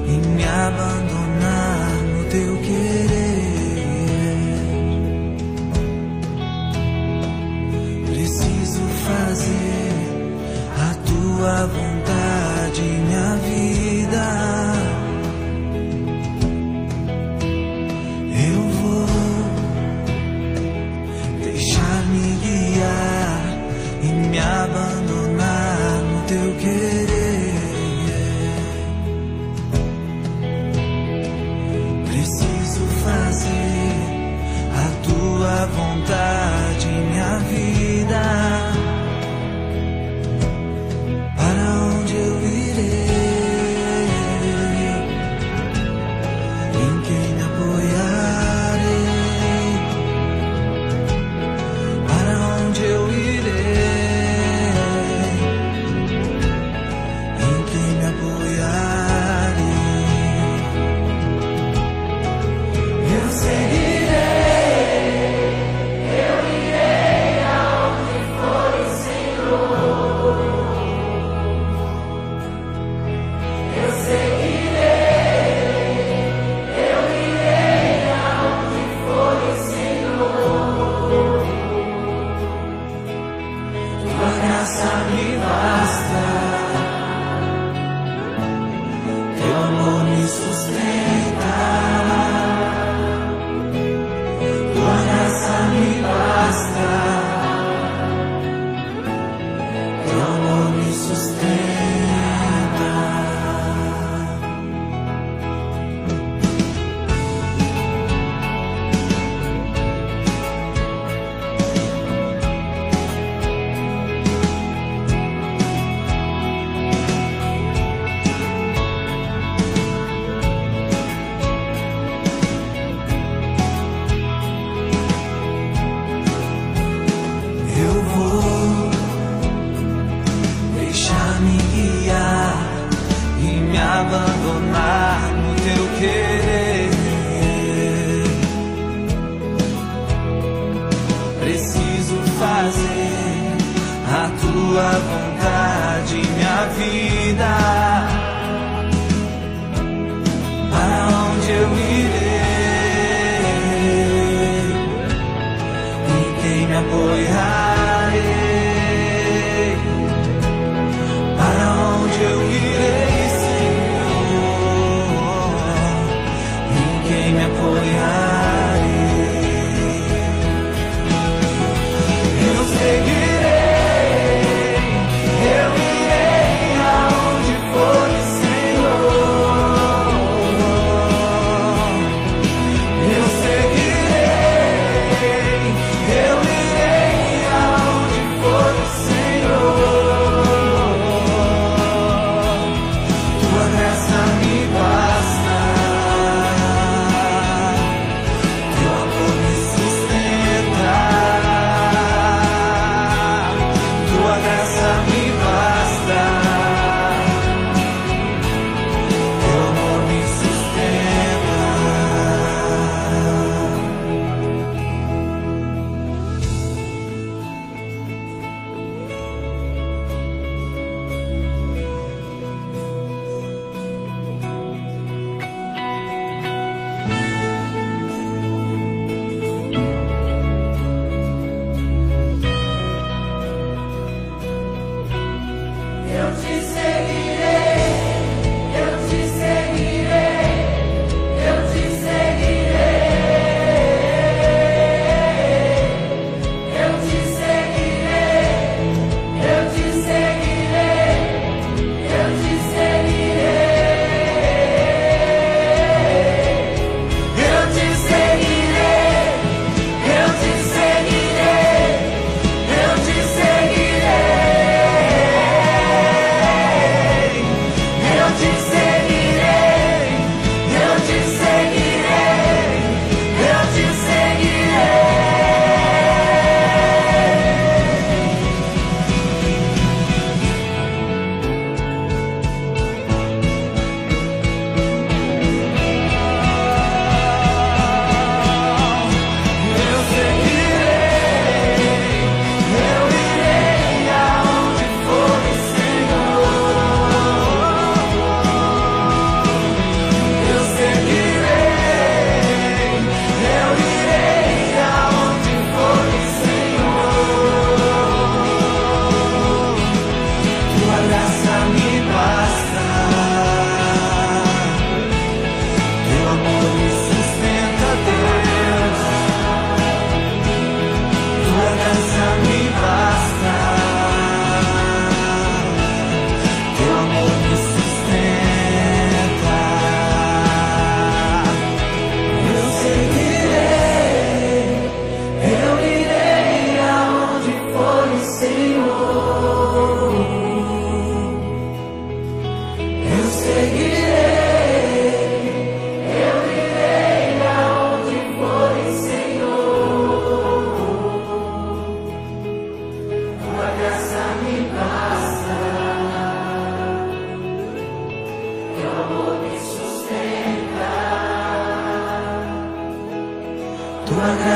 e me abandonar no teu querer. Preciso fazer a tua vontade, minha vida. Eu vou deixar-me guiar e me abandonar no teu querer. Preciso fazer a tua vontade, minha vida.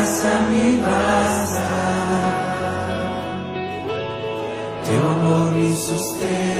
Graça me basta, teu amor me sustenta.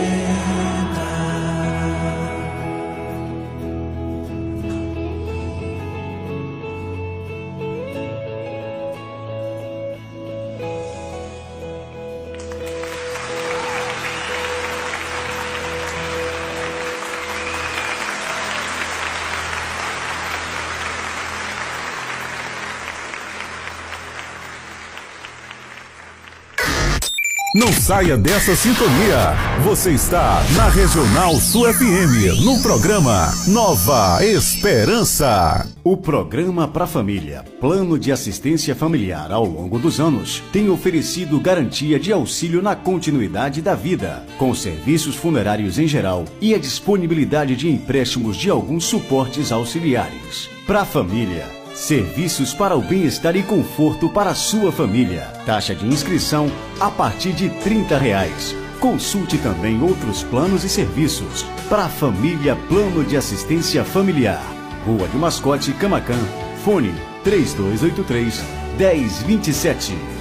Saia dessa sintonia. Você está na Regional Sul FM, no programa Nova Esperança. O programa Pra Família, Plano de Assistência Familiar ao longo dos anos, tem oferecido garantia de auxílio na continuidade da vida, com serviços funerários em geral e a disponibilidade de empréstimos de alguns suportes auxiliares. Pra Família, Serviços para o bem-estar e conforto para a sua família. Taxa de inscrição a partir de 30 reais. Consulte também outros planos e serviços. Para a família Plano de Assistência Familiar. Rua do Mascote, Camacan. Fone 3283 1027.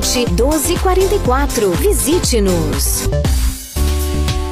1244. Visite-nos.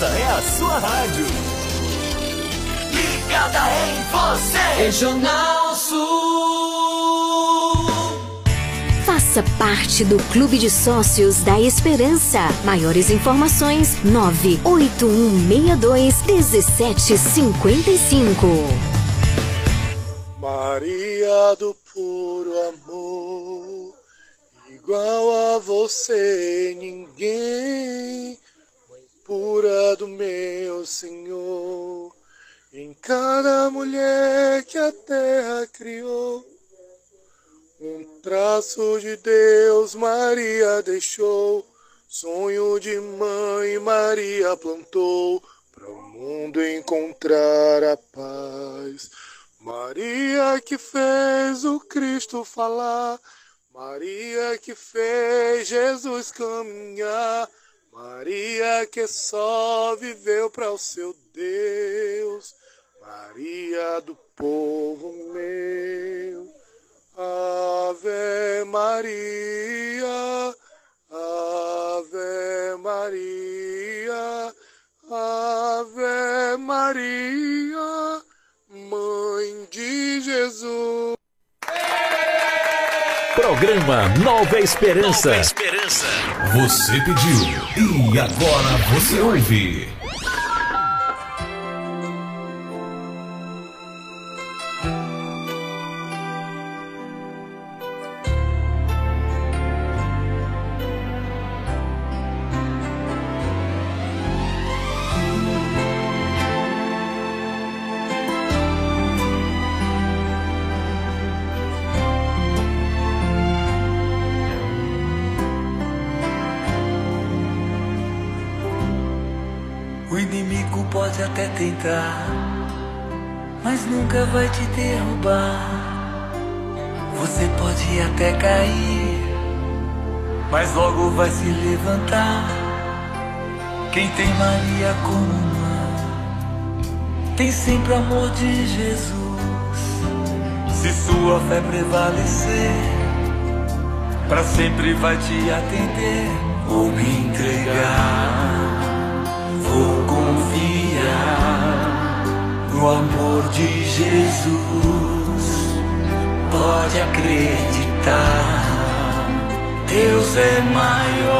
Essa é a sua rádio. Ligada em você. Regional Sul. Faça parte do Clube de Sócios da Esperança. Maiores informações: 98162 1755. Maria do puro amor, igual a você ninguém, pura do meu Senhor, em cada mulher que a terra criou, um traço de Deus Maria deixou, sonho de mãe Maria plantou, para o mundo encontrar a paz. Maria que fez o Cristo falar, Maria que fez Jesus caminhar, Maria que só viveu para o seu Deus, Maria do povo meu. Ave Maria, Ave Maria, Ave Maria, Mãe de Jesus. Programa Nova Esperança. Nova Esperança. Você pediu e agora você ouve. Levantar. Quem tem Maria como mãe, tem sempre amor de Jesus. Se sua fé prevalecer, Pra sempre vai te atender. Vou me entregar, vou confiar no amor de Jesus. Pode acreditar, Deus é maior,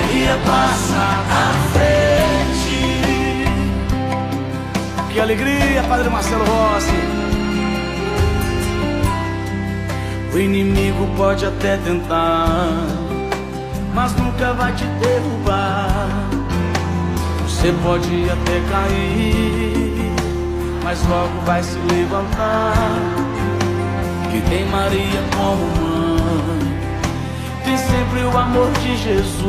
Maria passa à frente. Que alegria, Padre Marcelo Rossi. O inimigo pode até tentar, mas nunca vai te derrubar. Você pode até cair, mas logo vai se levantar. Que tem Maria como mãe, tem sempre o amor de Jesus.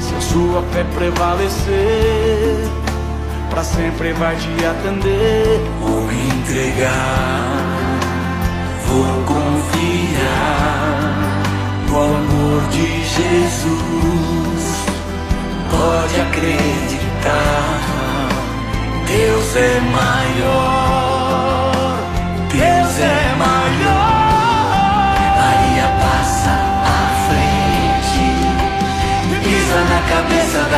Se a sua fé prevalecer, pra sempre vai te atender. Vou entregar, vou confiar no amor de Jesus. Pode acreditar, Deus é maior,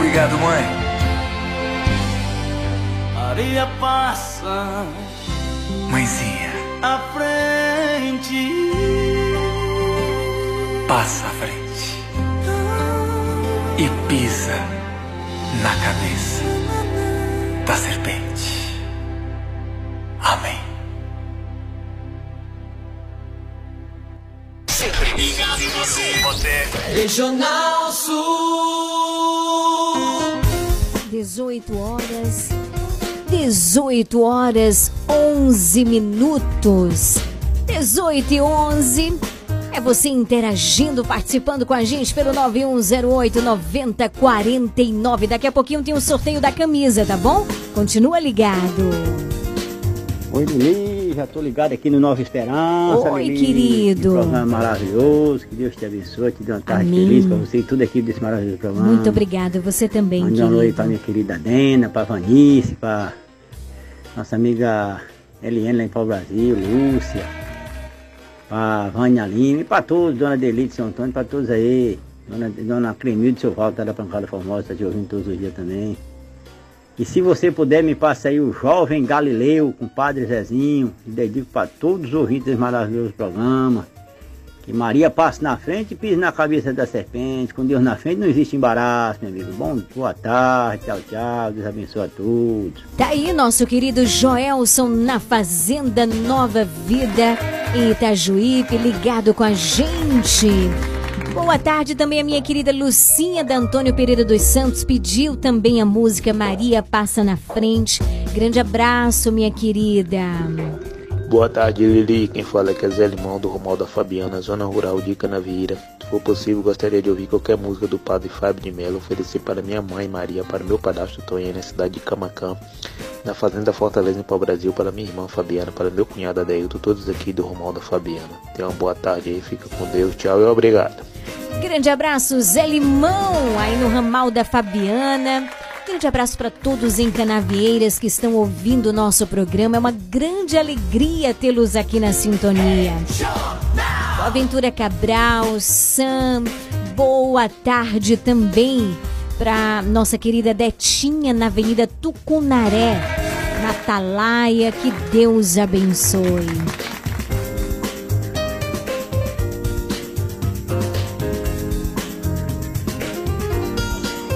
Obrigado, mãe. Maria passa Mãezinha, à frente. passa à frente e pisa na cabeça da serpente. Amém. sempre ligado em você. Você. Regional Sul. 18 horas. 18 horas 11 minutos. 18 e 11. É você interagindo, participando com a gente pelo 9108 9049. Daqui a pouquinho tem o sorteio da camisa, tá bom? Continua ligado. Oi, Já tô ligado aqui no Nova Esperança. Oi, Lili, querido. Que programa maravilhoso, que Deus te abençoe, te dê uma tarde Amém. feliz pra você e toda a equipe desse maravilhoso programa. Muito obrigada. Você também, Mande uma noite pra querido. minha querida Dena, pra Vanice, pra nossa amiga Eliane lá em Pau Brasil, Lúcia, pra Vânia Lima e pra todos, Dona Delite, São Antônio, pra todos aí. Dona, Dona Cremilde, seu Valdo, tá da Pancada Formosa, tá te ouvindo todos os dias também. E se você puder, me passa aí o Jovem Galileu com o Padre Zezinho. E dedico para todos os ouvintes desse maravilhoso programa. Que Maria passe na frente e pise na cabeça da serpente. Com Deus na frente não existe embaraço, meu amigo. Bom, boa tarde, tchau, tchau. Deus abençoe a todos. Tá aí nosso querido Joelson na Fazenda Nova Vida em Itajuípe, ligado com a gente. Boa tarde também a minha querida Lucinha da Antônio Pereira dos Santos pediu também a música Maria Passa na Frente. Grande abraço, minha querida. Boa tarde, Lili. Quem fala é que é Zé Limão, do Romualdo da Fabiana, zona rural de Canavieira. For possível, gostaria de ouvir qualquer música do padre Fábio de Mello, oferecer para minha mãe Maria, para meu padastro Tonha, na cidade de Camacã, na Fazenda Fortaleza, em Pau Brasil, para minha irmã Fabiana, para meu cunhado Adeilton, todos aqui do Romualdo da Fabiana. Tenha uma boa tarde aí, fica com Deus, tchau e obrigado. Grande abraço, Zé Limão, aí no ramal da Fabiana. Grande abraço para todos em Canavieiras que estão ouvindo o nosso programa. É uma grande alegria tê-los aqui na sintonia. Aventura Cabral, Sam, boa tarde também para nossa querida Detinha na Avenida Tucunaré, na Atalaia. Que Deus abençoe.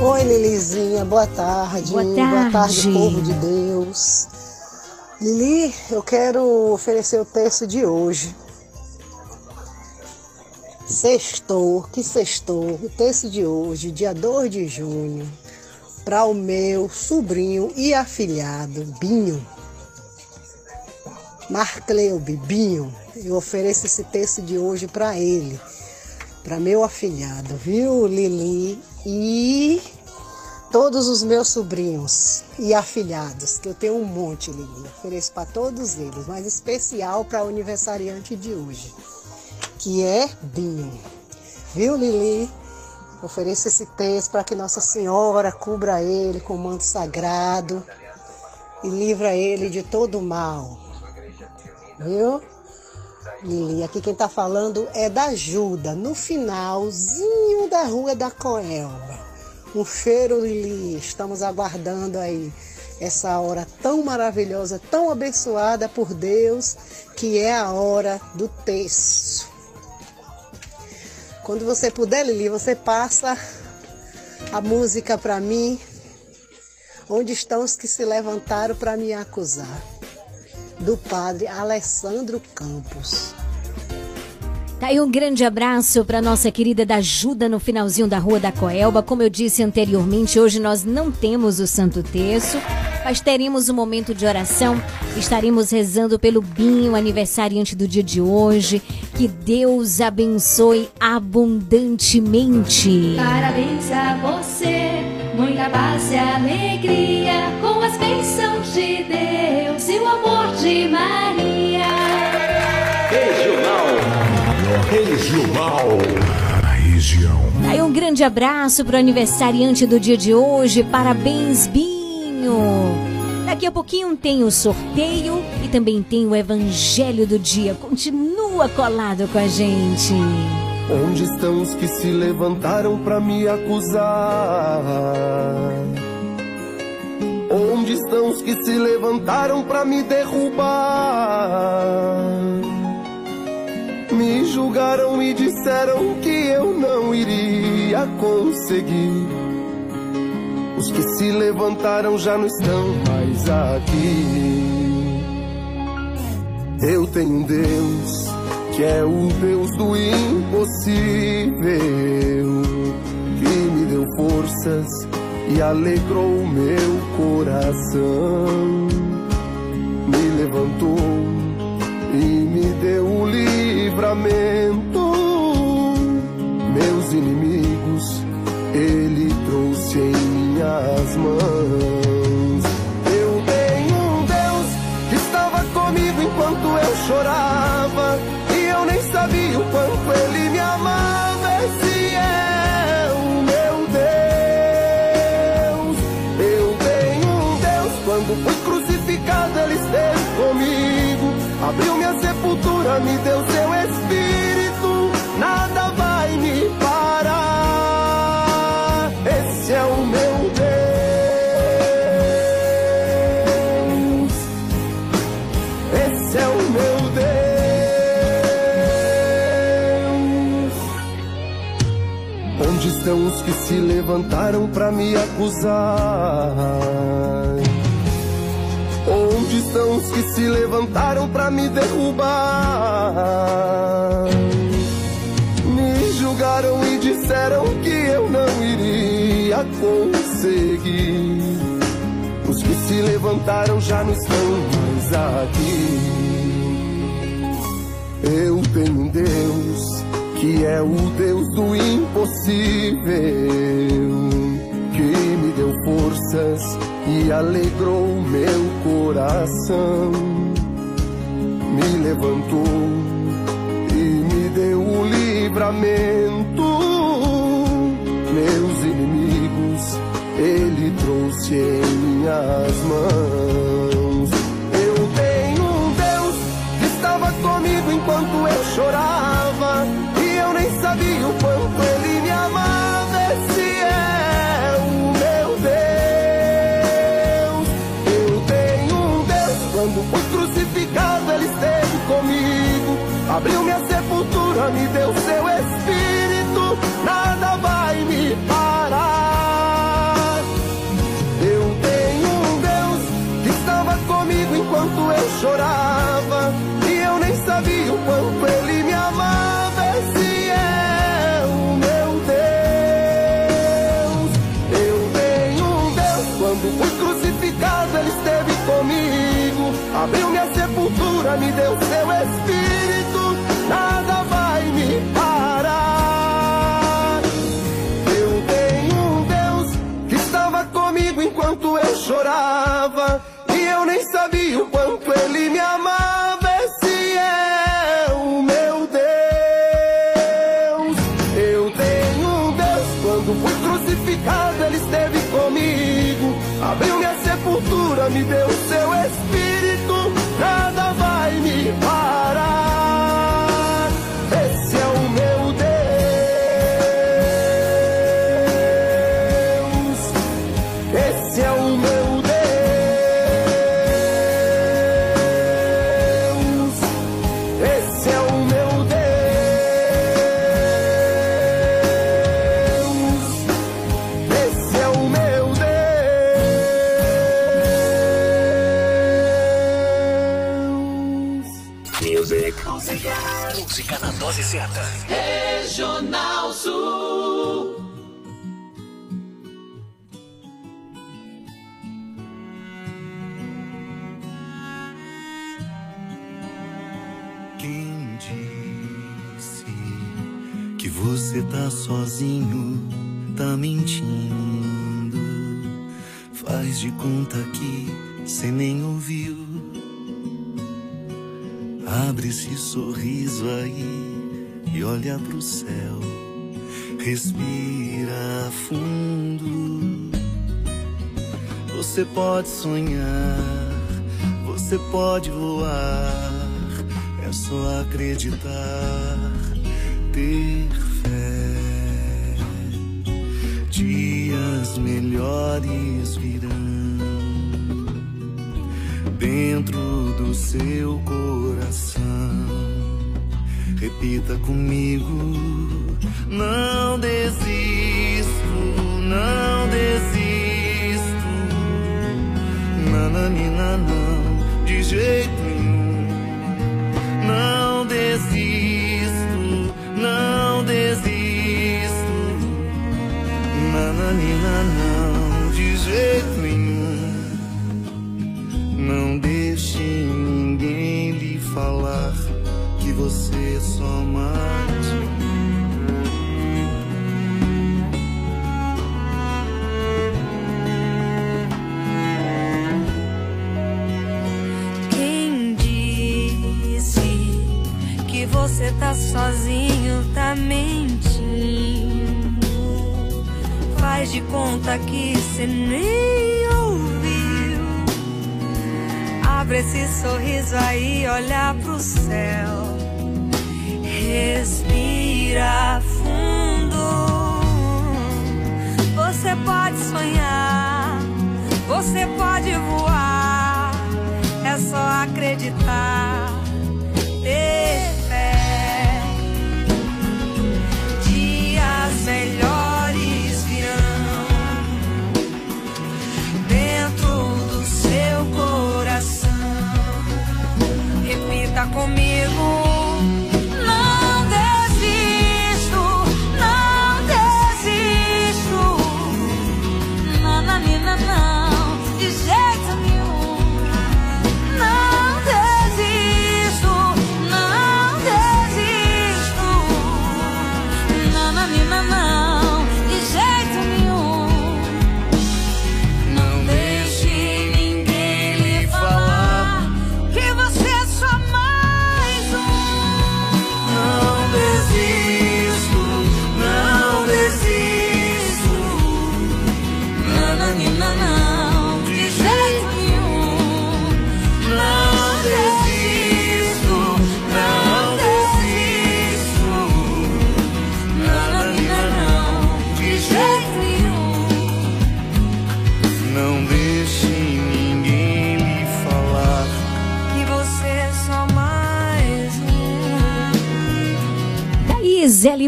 Oi, Lilizinha, boa tarde. Boa tarde. Boa tarde, povo de Deus. Lili, eu quero oferecer o texto de hoje. Sextou, que sextou, o texto de hoje, dia 2 de junho, para o meu sobrinho e afilhado, Binho. Marcleubi, Binho, eu ofereço esse texto de hoje para ele, para meu afilhado, viu, Lili? E todos os meus sobrinhos e afilhados, que eu tenho um monte, Lili. Ofereço para todos eles, mas especial para o aniversariante de hoje, que é Binho. Viu, Lili? Ofereço esse texto para que Nossa Senhora cubra ele com o manto sagrado e livra ele de todo mal. Viu? Lili, aqui quem tá falando é da ajuda, no finalzinho da rua da Coelba. Um cheiro, Lili, estamos aguardando aí essa hora tão maravilhosa, tão abençoada por Deus, que é a hora do texto. Quando você puder, Lili, você passa a música para mim. Onde estão os que se levantaram para me acusar? Do padre Alessandro Campos. Tá aí um grande abraço para nossa querida da Ajuda no finalzinho da Rua da Coelba. Como eu disse anteriormente, hoje nós não temos o Santo Terço, mas teremos um momento de oração. Estaremos rezando pelo Binho, aniversariante do dia de hoje. Que Deus abençoe abundantemente. Parabéns a você, muita paz e alegria, com as bênçãos de Deus e o amor de Maria. Regional. A região. Aí um grande abraço pro aniversariante do dia de hoje. Parabéns, Binho. Daqui a pouquinho tem o sorteio e também tem o evangelho do dia. Continua colado com a gente. Onde estão os que se levantaram para me acusar? Onde estão os que se levantaram para me derrubar? Me julgaram e disseram que eu não iria conseguir. Os que se levantaram já não estão mais aqui. Eu tenho um Deus que é o Deus do impossível, que me deu forças e alegrou o meu coração. Me levantou e me deu o livramento. Meus inimigos, ele trouxe em minhas mãos. Eu tenho um Deus que estava comigo enquanto eu chorava. E eu nem sabia o quanto ele me amava. Esse é o meu Deus. Eu tenho um Deus, quando fui crucificado, ele esteve comigo. Abriu minha sepultura, me deu estão os que se levantaram pra me acusar? Onde estão os que se levantaram pra me derrubar? Me julgaram e disseram que eu não iria conseguir. Os que se levantaram já não estão mais aqui. Eu tenho um Deus que é o Deus do impossível, que me deu forças e alegrou meu coração, me levantou e me deu o livramento. Meus inimigos, Ele trouxe em minhas mãos. Eu tenho um Deus que estava comigo enquanto eu chorava abriu minha sepultura, me deu seu Espírito, nada vai me parar. Eu tenho um Deus que estava comigo enquanto eu chorava. E eu nem sabia o quanto ele me amava. Esse é o meu Deus. Eu tenho um Deus. Quando fui crucificado, ele esteve comigo. Abriu minha sepultura, me deu Music. Música na dose certa. Regional Sul. Quem disse que você tá sozinho, tá mentindo. Faz de conta que cê nem ouviu. Abre esse sorriso aí e olha pro céu. Respira fundo. Você pode sonhar, você pode voar. É só acreditar, ter fé. Dias melhores virão dentro do seu coração. Repita comigo: não desisto, não desisto. Nananina, não, de jeito nenhum. Não desisto, não desisto. Nananina, não, de jeito você tá sozinho, tá mentindo. Faz de conta que cê nem ouviu. Abre esse sorriso aí, olha pro céu. Respira fundo. Você pode sonhar, você pode voar. É só acreditar,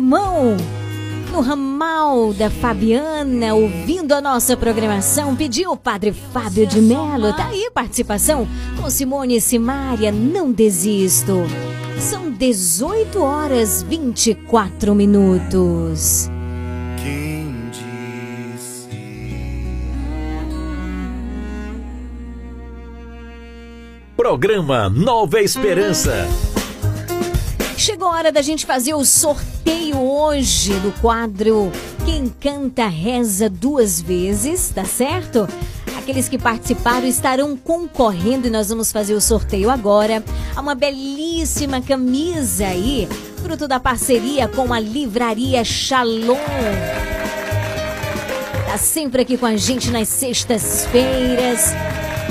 Limão. No ramal da Fabiana, ouvindo a nossa programação, pediu o Padre Fábio de Mello. Tá aí participação com Simone e Simária, não desisto. São 18 horas 24 minutos. Quem disse? Programa Nova Esperança. Chegou a hora da gente fazer o sorteio hoje do quadro Quem Canta Reza Duas Vezes, tá certo? Aqueles que participaram estarão concorrendo e nós vamos fazer o sorteio agora. Há uma belíssima camisa aí, fruto da parceria com a Livraria Shalom. Tá sempre aqui com a gente nas sextas-feiras,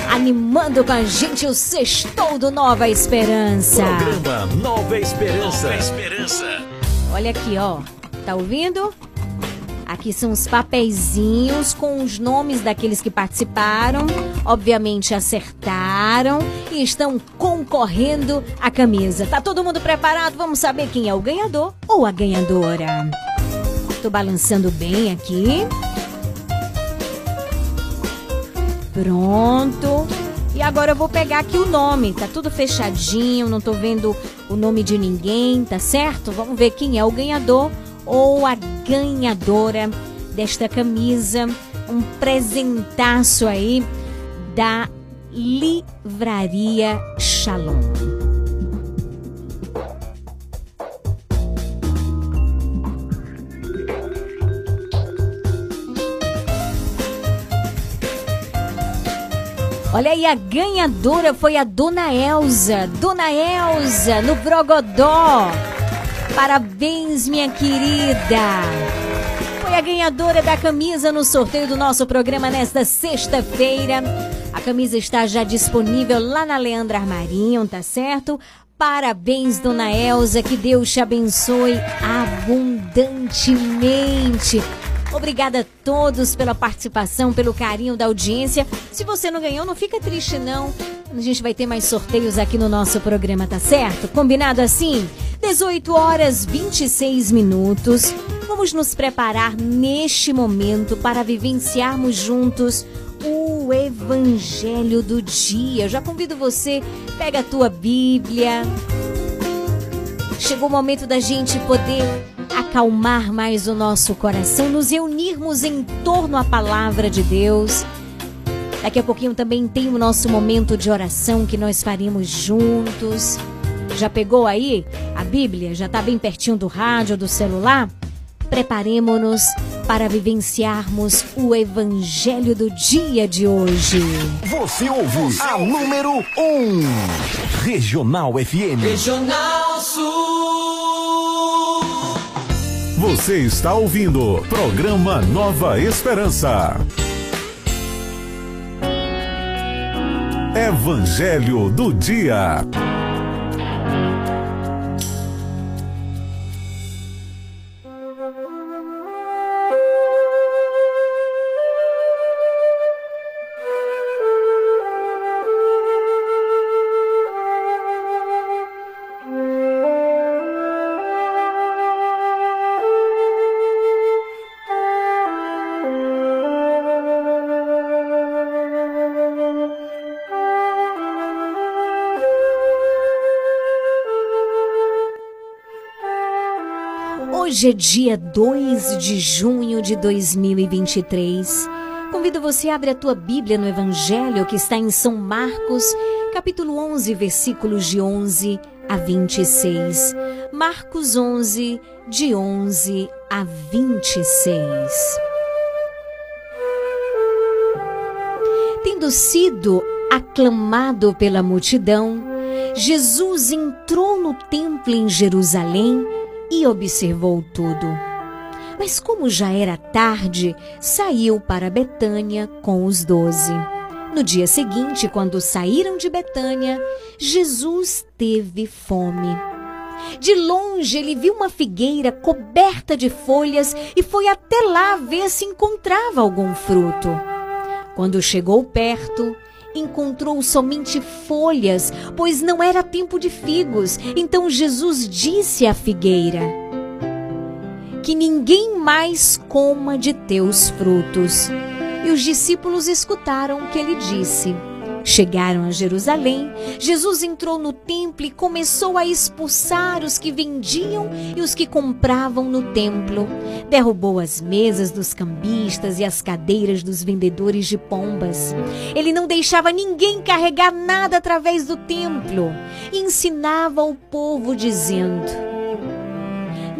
animando com a gente o Sextou do Nova Esperança. Programa Nova Esperança. Nova Esperança. Olha aqui, ó. Tá ouvindo? Aqui são os papeizinhos com os nomes daqueles que participaram, obviamente acertaram e estão concorrendo à camisa. Tá todo mundo preparado? Vamos saber quem é o ganhador ou a ganhadora. Tô balançando bem aqui. Pronto. E agora eu vou pegar aqui o nome. Tá tudo fechadinho, não tô vendo o nome de ninguém, tá certo? Vamos ver quem é o ganhador ou a ganhadora desta camisa. Um presentaço aí da Livraria Shalom. Olha aí, a ganhadora foi a Dona Elza. Dona Elza, no Brogodó. Parabéns, minha querida. Foi a ganhadora da camisa no sorteio do nosso programa nesta sexta-feira. A camisa está já disponível lá na Leandra Armarinho, tá certo? Parabéns, dona Elza, que Deus te abençoe abundantemente. Obrigada a todos pela participação, pelo carinho da audiência. Se você não ganhou, não fica triste não. A gente vai ter mais sorteios aqui no nosso programa, tá certo? Combinado assim? 18 horas 26 minutos. Vamos nos preparar neste momento para vivenciarmos juntos o evangelho do dia. Eu já convido você, pega a tua Bíblia. Chegou o momento da gente poder acalmar mais o nosso coração, nos reunirmos em torno à palavra de Deus. Daqui a pouquinho também tem o nosso momento de oração que nós faremos juntos. Já pegou aí a Bíblia? Já está bem pertinho do rádio, do celular? Preparemos-nos para vivenciarmos o Evangelho do dia de hoje. Você ouve a número 1, um, Regional FM. Regional Sul. Você está ouvindo Programa Nova Esperança. Evangelho do Dia. Hoje é dia 2 de junho de 2023. Convido você a abrir a tua Bíblia no Evangelho que está em São Marcos, capítulo 11, versículos de 11 a 26. Marcos 11, de 11 a 26. Tendo sido aclamado pela multidão, Jesus entrou no templo em Jerusalém e observou tudo. Mas como já era tarde, saiu para Betânia com os doze. No dia seguinte, quando saíram de Betânia, Jesus teve fome. De longe ele viu uma figueira coberta de folhas e foi até lá ver se encontrava algum fruto. Quando chegou perto, encontrou somente folhas, pois não era tempo de figos. Então Jesus disse à figueira: que ninguém mais coma de teus frutos. E os discípulos escutaram o que ele disse. Chegaram a Jerusalém, Jesus entrou no templo e começou a expulsar os que vendiam e os que compravam no templo. Derrubou as mesas dos cambistas e as cadeiras dos vendedores de pombas. Ele não deixava ninguém carregar nada através do templo e ensinava o povo dizendo: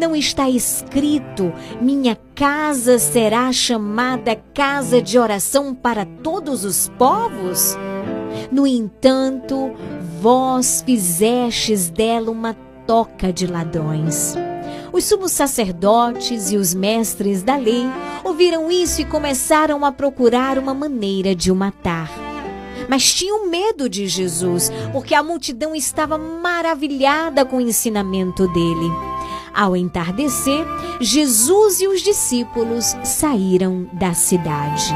não está escrito: minha casa será chamada casa de oração para todos os povos? No entanto, vós fizestes dela uma toca de ladrões. Os sumos sacerdotes e os mestres da lei ouviram isso e começaram a procurar uma maneira de o matar. Mas tinham medo de Jesus, porque a multidão estava maravilhada com o ensinamento dele. Ao entardecer, Jesus e os discípulos saíram da cidade.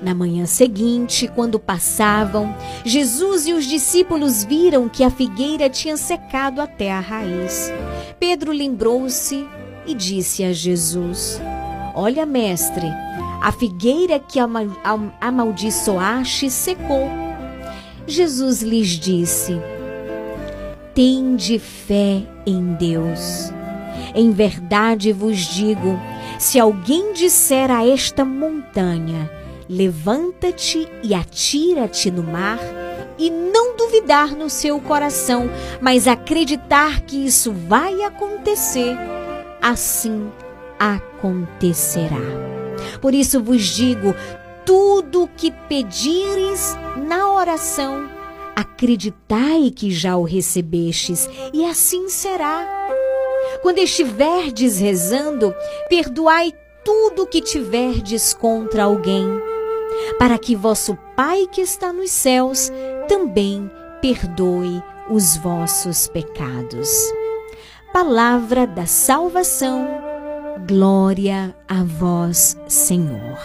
Na manhã seguinte, quando passavam, Jesus e os discípulos viram que a figueira tinha secado até a raiz. Pedro lembrou-se e disse a Jesus: Olha, mestre, a figueira que amaldiçoaste secou. Jesus lhes disse: Tende fé em Deus. Em verdade vos digo: se alguém disser a esta montanha, levanta-te e atira-te no mar, e não duvidar no seu coração, mas acreditar que isso vai acontecer, assim acontecerá. Por isso vos digo: tudo o que pedires na oração, acreditai que já o recebestes, e assim será. Quando estiverdes rezando, perdoai tudo o que tiverdes contra alguém para que vosso Pai que está nos céus também perdoe os vossos pecados. Palavra da salvação, glória a vós, Senhor.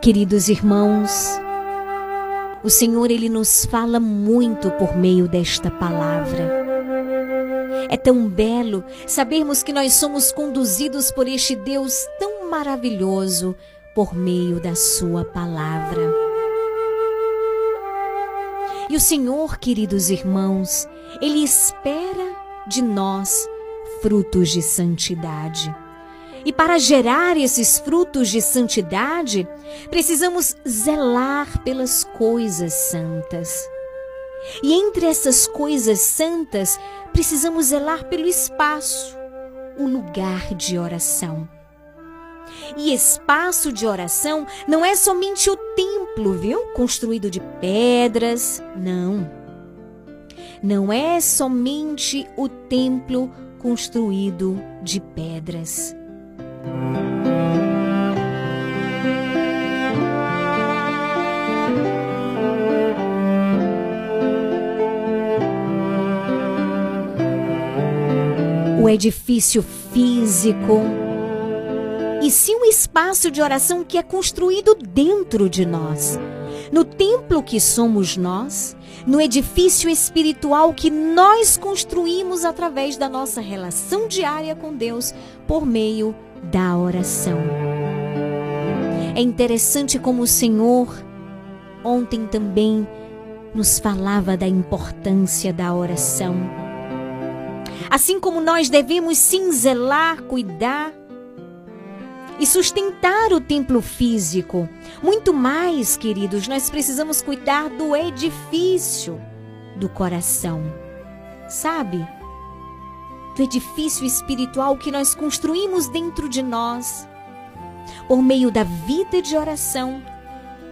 Queridos irmãos, o Senhor ele nos fala muito por meio desta palavra. É tão belo sabermos que nós somos conduzidos por este Deus tão maravilhoso por meio da sua palavra. E o Senhor, queridos irmãos, ele espera de nós frutos de santidade. E para gerar esses frutos de santidade, precisamos zelar pelas coisas santas. E entre essas coisas santas, precisamos zelar pelo espaço, o lugar de oração. E espaço de oração não é somente o templo, viu? Construído de pedras. Não. Não é somente o templo construído de pedras. O edifício físico, e sim o espaço de oração que é construído dentro de nós, no templo que somos nós, no edifício espiritual que nós construímos através da nossa relação diária com Deus por meio da oração. É interessante como o Senhor ontem também nos falava da importância da oração. Assim como nós devemos cinzelar, cuidar e sustentar o templo físico, muito mais, queridos, nós precisamos cuidar do edifício do coração. Sabe? Do edifício espiritual que nós construímos dentro de nós. Por meio da vida de oração,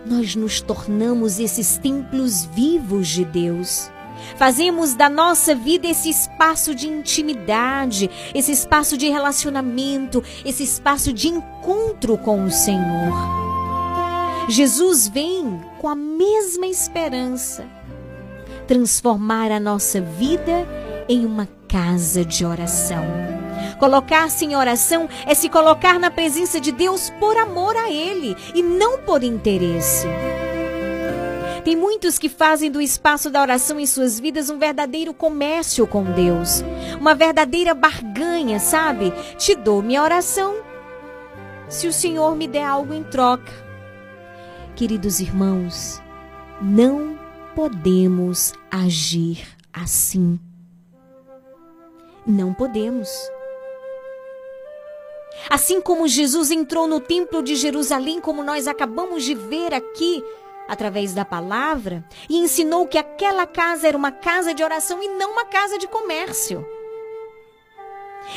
nós nos tornamos esses templos vivos de Deus. Fazemos da nossa vida esse espaço de intimidade, esse espaço de relacionamento, esse espaço de encontro com o Senhor. Jesus vem com a mesma esperança transformar a nossa vida em uma casa de oração. Colocar-se em oração é se colocar na presença de Deus por amor a Ele e não por interesse. Tem muitos que fazem do espaço da oração em suas vidas um verdadeiro comércio com Deus, uma verdadeira barganha, sabe? Te dou minha oração se o Senhor me der algo em troca. Queridos irmãos, não podemos agir assim. Não podemos. Assim como Jesus entrou no templo de Jerusalém, como nós acabamos de ver aqui, através da palavra, e ensinou que aquela casa era uma casa de oração e não uma casa de comércio.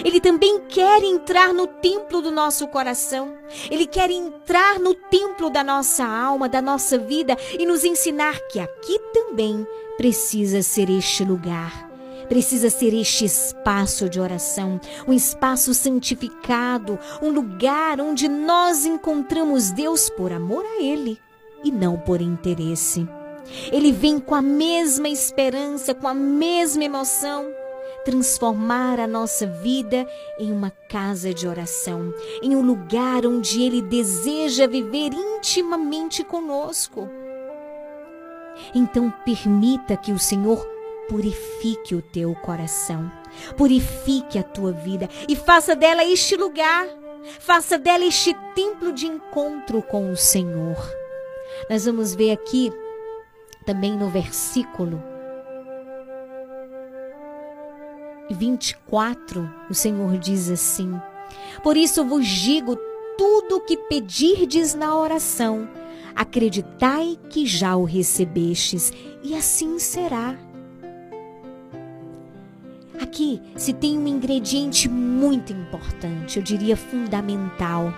Ele também quer entrar no templo do nosso coração. Ele quer entrar no templo da nossa alma, da nossa vida e nos ensinar que aqui também precisa ser este lugar. Precisa ser este espaço de oração, um espaço santificado, um lugar onde nós encontramos Deus por amor a Ele e não por interesse. Ele vem com a mesma esperança, com a mesma emoção transformar a nossa vida em uma casa de oração, em um lugar onde Ele deseja viver intimamente conosco. Então, permita que o Senhor purifique o teu coração, purifique a tua vida e faça dela este lugar, faça dela este templo de encontro com o Senhor. Nós vamos ver aqui também no versículo 24, o Senhor diz assim: Por isso vos digo tudo o que pedirdes na oração, acreditai que já o recebestes, e assim será. Aqui se tem um ingrediente muito importante, eu diria fundamental,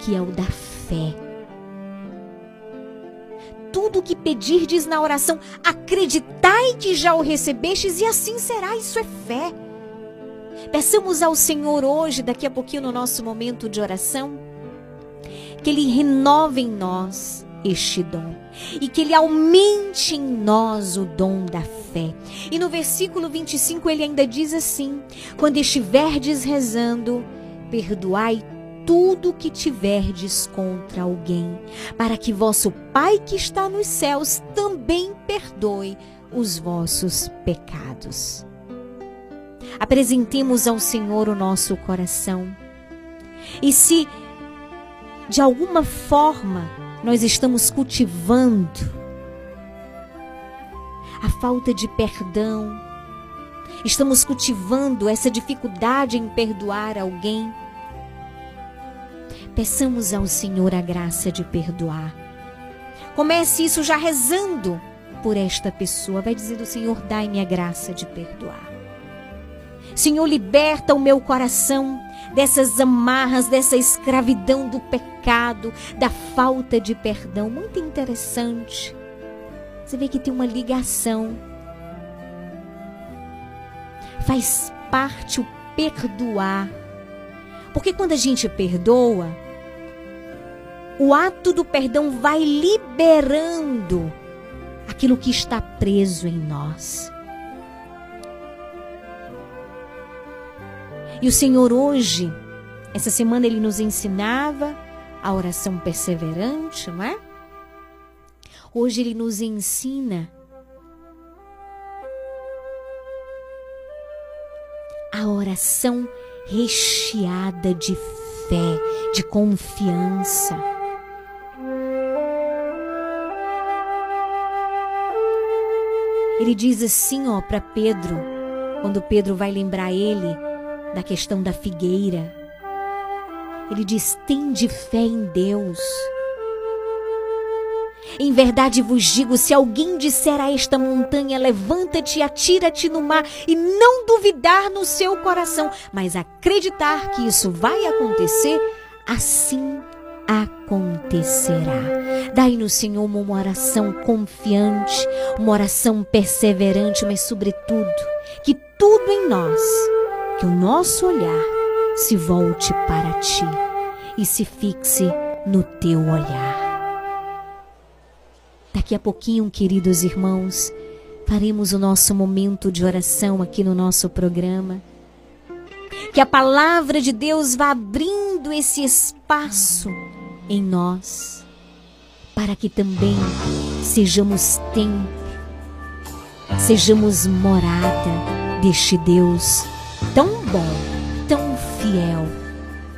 que é o da fé. Tudo o que pedirdes na oração, acreditai que já o recebestes, e assim será. Isso é fé. Peçamos ao Senhor hoje, daqui a pouquinho no nosso momento de oração, que Ele renove em nós este dom e que Ele aumente em nós o dom da fé. E no versículo 25 ele ainda diz assim: Quando estiverdes rezando, perdoai tudo que tiverdes contra alguém, para que vosso Pai que está nos céus também perdoe os vossos pecados. Apresentemos ao Senhor o nosso coração. E se de alguma forma nós estamos cultivando a falta de perdão, estamos cultivando essa dificuldade em perdoar alguém, peçamos ao Senhor a graça de perdoar. Comece isso já rezando por esta pessoa. Vai dizer o Senhor, dai-me a graça de perdoar. Senhor, liberta o meu coração dessas amarras, dessa escravidão do pecado, da falta de perdão. Muito interessante. Você vê que tem uma ligação. Faz parte o perdoar. Porque quando a gente perdoa, o ato do perdão vai liberando aquilo que está preso em nós. E o Senhor hoje, essa semana ele nos ensinava a oração perseverante, não é? Hoje ele nos ensina a oração recheada de fé, de confiança. Ele diz assim, ó, para Pedro, quando Pedro vai lembrar ele da questão da figueira. Ele diz: tende fé em Deus. Em verdade vos digo: se alguém disser a esta montanha, levanta-te atira-te no mar, e não duvidar no seu coração, mas acreditar que isso vai acontecer, assim acontecerá. Dai no Senhor uma oração confiante, uma oração perseverante, mas, sobretudo, que tudo em nós que o nosso olhar se volte para ti e se fixe no teu olhar. Daqui a pouquinho, queridos irmãos, faremos o nosso momento de oração aqui no nosso programa. Que a palavra de Deus vá abrindo esse espaço em nós, para que também sejamos templo, sejamos morada deste Deus tão bom, tão fiel,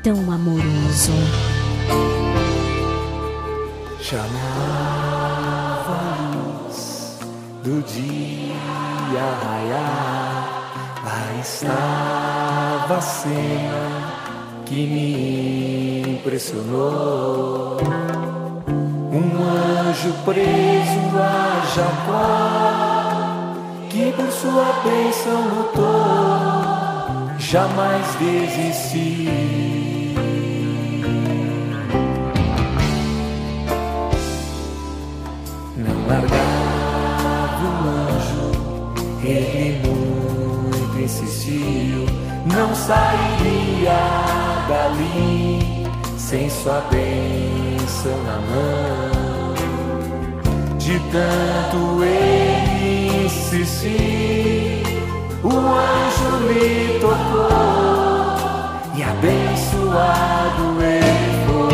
tão amoroso. Chamava a do dia raiar, lá estava a cena que me impressionou. Um anjo preso a Jacó, que por sua bênção lutou, jamais desisti. Não largava o anjo, ele muito insistiu, não sairia dali sem sua bênção na mão. De tanto ele insistir, o anjo lhe tocou e abençoado ele foi.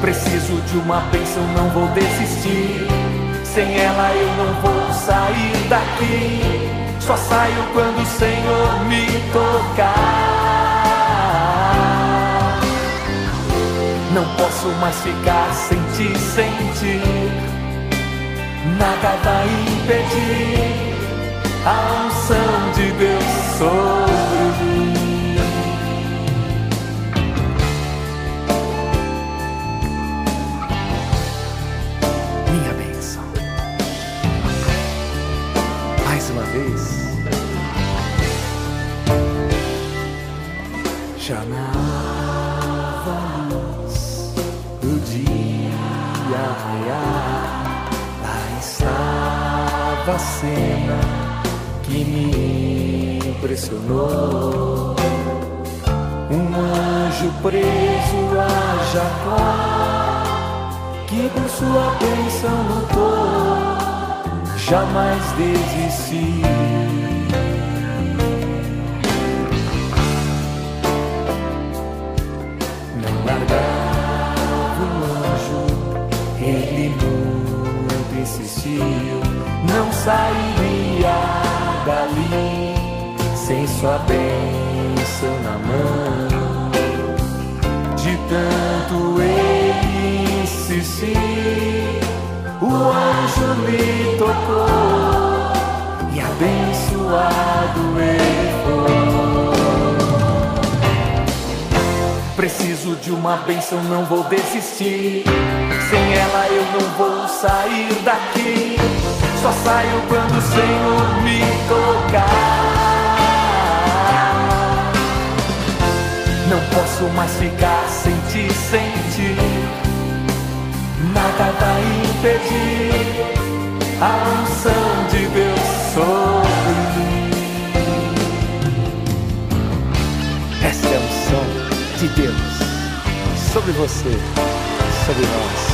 Preciso de uma bênção, não vou desistir. Sem ela eu não vou sair daqui. Só saio quando o Senhor me tocar. Não posso mais ficar sem ti, sem ti. Nada vai impedir a unção de Deus sobre mim. Minha bênção. Mais uma vez. Estava a cena que me impressionou. Um anjo preso a Jacó, que por sua bênção lutou, jamais desisti. Não largava o anjo, ele muito insistiu, não sairia dali sem sua bênção na mão. De tanto ele insistir, o anjo lhe tocou e abençoado foi. Preciso de uma bênção, não vou desistir. Sem ela eu não vou sair daqui. Só saio quando o Senhor me tocar. Não posso mais ficar sem ti, sem ti. Nada vai impedir a unção de Deus sobre mim. Essa é a unção de Deus sobre você, sobre nós.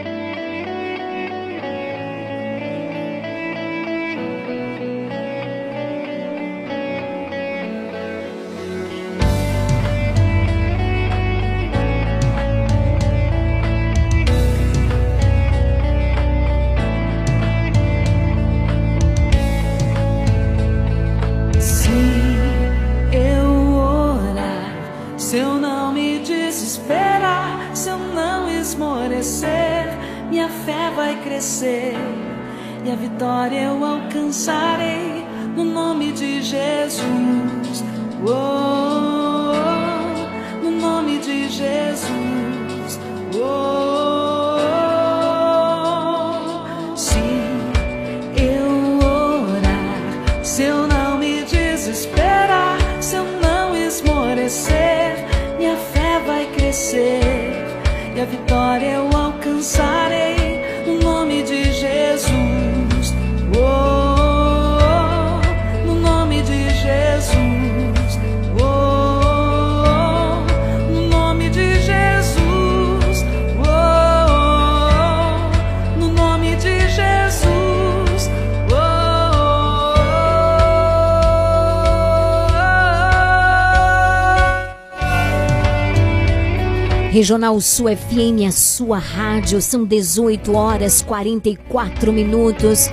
Vai crescer e a vitória eu alcançarei no nome de Jesus. Oh, Regional Sul FM, a sua rádio, são 18 horas 44 minutos.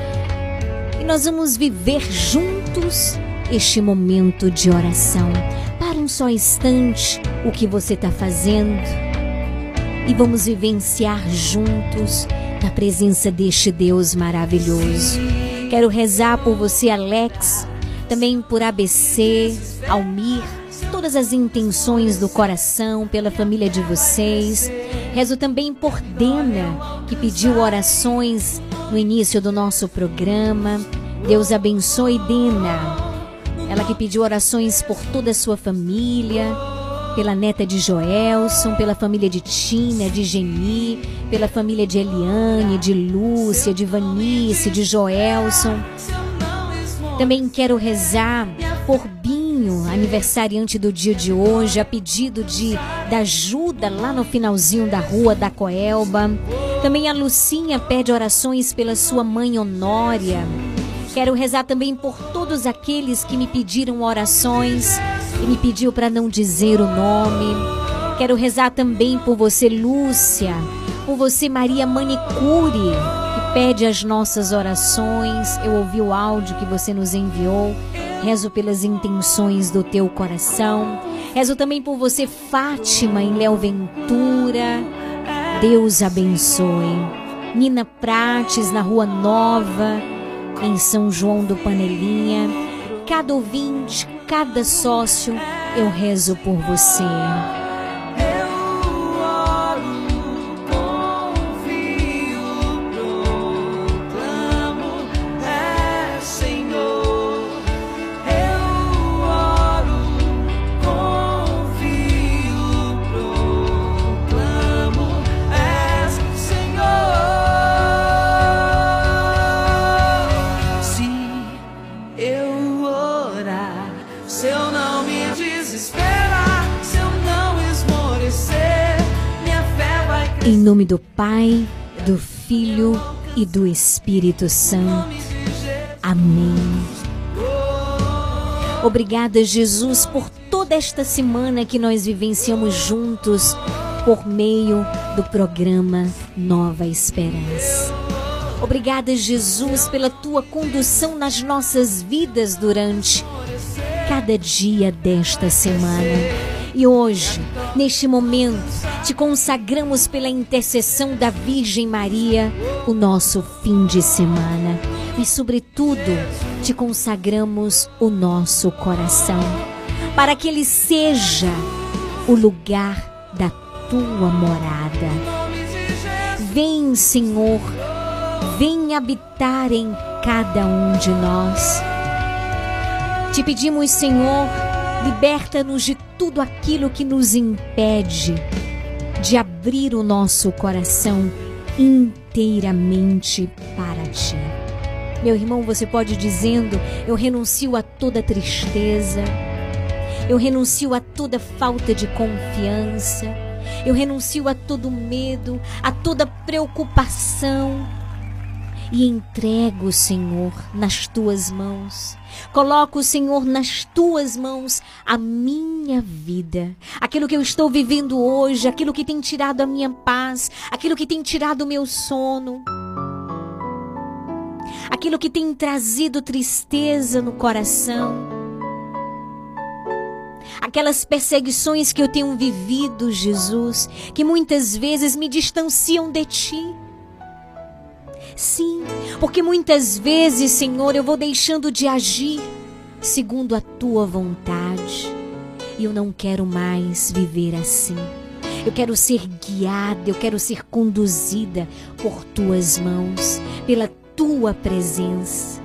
E nós vamos viver juntos este momento de oração. Para um só instante o que você está fazendo e vamos vivenciar juntos na presença deste Deus maravilhoso. Quero rezar por você, Alex, também por ABC, Almir, todas as intenções do coração, pela família de vocês. Rezo também por Dena, que pediu orações no início do nosso programa. Deus abençoe Dena. Ela que pediu orações por toda a sua família, pela neta de Joelson, pela família de Tina, de Geni, pela família de Eliane, de Lúcia, de Vanice, de Joelson. Também quero rezar por Binho, aniversariante do dia de hoje, a pedido de da ajuda lá no finalzinho da rua da Coelba. Também a Lucinha pede orações pela sua mãe Honória. Quero rezar também por todos aqueles que me pediram orações e me pediu para não dizer o nome. Quero rezar também por você, Lúcia, por você, Maria Manicure, pede as nossas orações. Eu ouvi o áudio que você nos enviou. Rezo pelas intenções do teu coração. Rezo também por você, Fátima, em Léo Ventura. Deus abençoe. Nina Prates, na Rua Nova, em São João do Panelinha. Cada ouvinte, cada sócio, eu rezo por você. Nome do Pai, do Filho e do Espírito Santo. Amém. Obrigada, Jesus, por toda esta semana que nós vivenciamos juntos por meio do programa Nova Esperança. Obrigada, Jesus, pela tua condução nas nossas vidas durante cada dia desta semana. E hoje, neste momento, te consagramos pela intercessão da Virgem Maria o nosso fim de semana. E, sobretudo, te consagramos o nosso coração, para que ele seja o lugar da tua morada. Vem, Senhor, vem habitar em cada um de nós. Te pedimos, Senhor, liberta-nos de tudo aquilo que nos impede de abrir o nosso coração inteiramente para ti. Meu irmão, você pode ir dizendo: Eu renuncio a toda tristeza, eu renuncio a toda falta de confiança, eu renuncio a todo medo, a toda preocupação e entrego, Senhor, nas tuas mãos. Coloco, Senhor, nas tuas mãos a minha vida, aquilo que eu estou vivendo hoje, aquilo que tem tirado a minha paz, aquilo que tem tirado o meu sono, aquilo que tem trazido tristeza no coração. Aquelas perseguições que eu tenho vivido, Jesus, que muitas vezes me distanciam de ti. Sim, porque muitas vezes, Senhor, eu vou deixando de agir segundo a tua vontade. E eu não quero mais viver assim. Eu quero ser guiada, eu quero ser conduzida por tuas mãos, pela tua presença.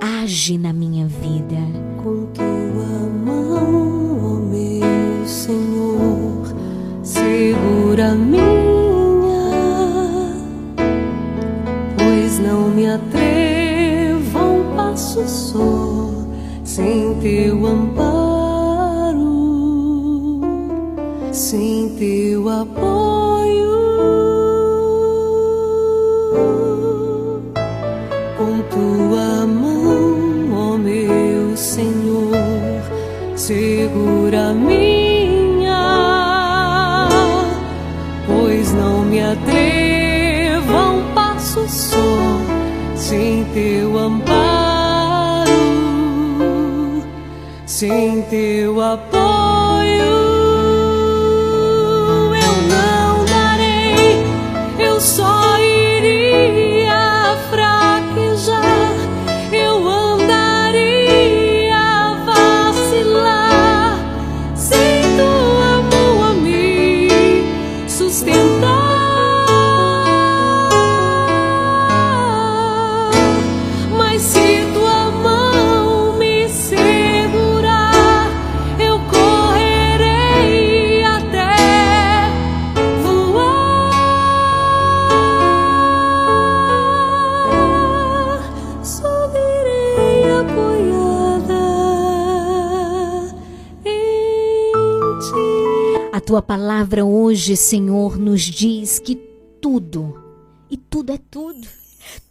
Age na minha vida. Com tua mão, ó meu Senhor, segura não me atrevo um passo só sem teu amparo, sem teu apoio. Com tua mão, ó meu Senhor, segura teu amparo, sem teu apoio. Tua palavra hoje, Senhor, nos diz que tudo, e tudo é tudo,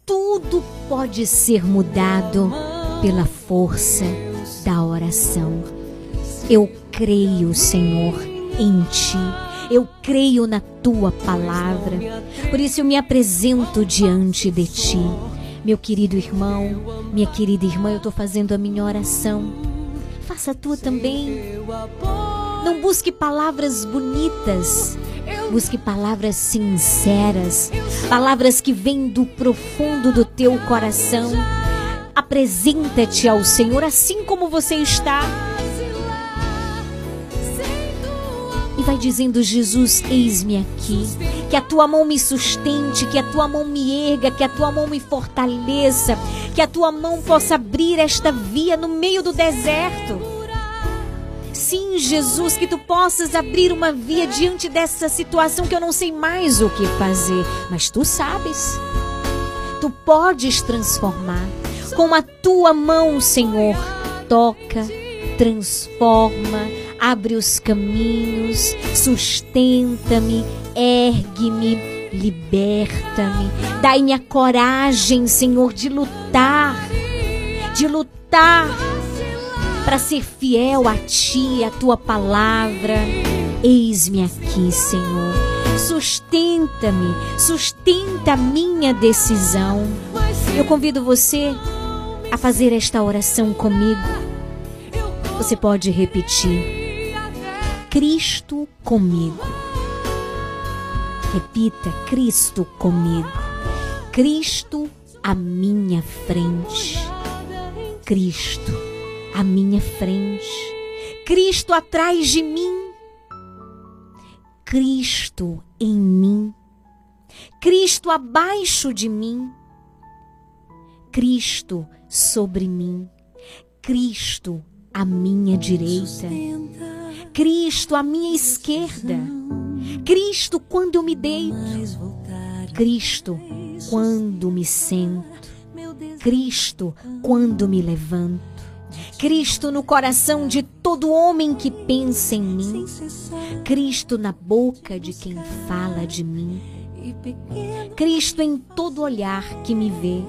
tudo pode ser mudado pela força da oração. Eu creio, Senhor, em ti. Eu creio na tua palavra. Por isso eu me apresento diante de ti. Meu querido irmão, minha querida irmã, eu estou fazendo a minha oração. Faça a tua também. Não busque palavras bonitas. Busque palavras sinceras, palavras que vêm do profundo do teu coração. Apresenta-te ao Senhor assim como você está. E vai dizendo: Jesus, eis-me aqui. Que a tua mão me sustente, que a tua mão me erga, que a tua mão me fortaleça, que a tua mão possa abrir esta via no meio do deserto. Sim, Jesus, que tu possas abrir uma via diante dessa situação que eu não sei mais o que fazer, mas tu sabes. Tu podes transformar com a tua mão, Senhor. Toca, transforma, abre os caminhos, sustenta-me, ergue-me, liberta-me. Dai-me a coragem, Senhor, de lutar, de lutar para ser fiel a ti, a tua palavra. Eis-me aqui, Senhor. Sustenta-me, sustenta a minha decisão. Eu convido você a fazer esta oração comigo. Você pode repetir: Cristo comigo. Repita: Cristo comigo. Cristo à minha frente. Cristo à minha frente. Cristo atrás de mim. Cristo em mim. Cristo abaixo de mim. Cristo sobre mim. Cristo à minha direita. Cristo à minha esquerda. Cristo quando eu me deito. Cristo quando me sento. Cristo quando me levanto. Cristo no coração de todo homem que pensa em mim. Cristo na boca de quem fala de mim. Cristo em todo olhar que me vê.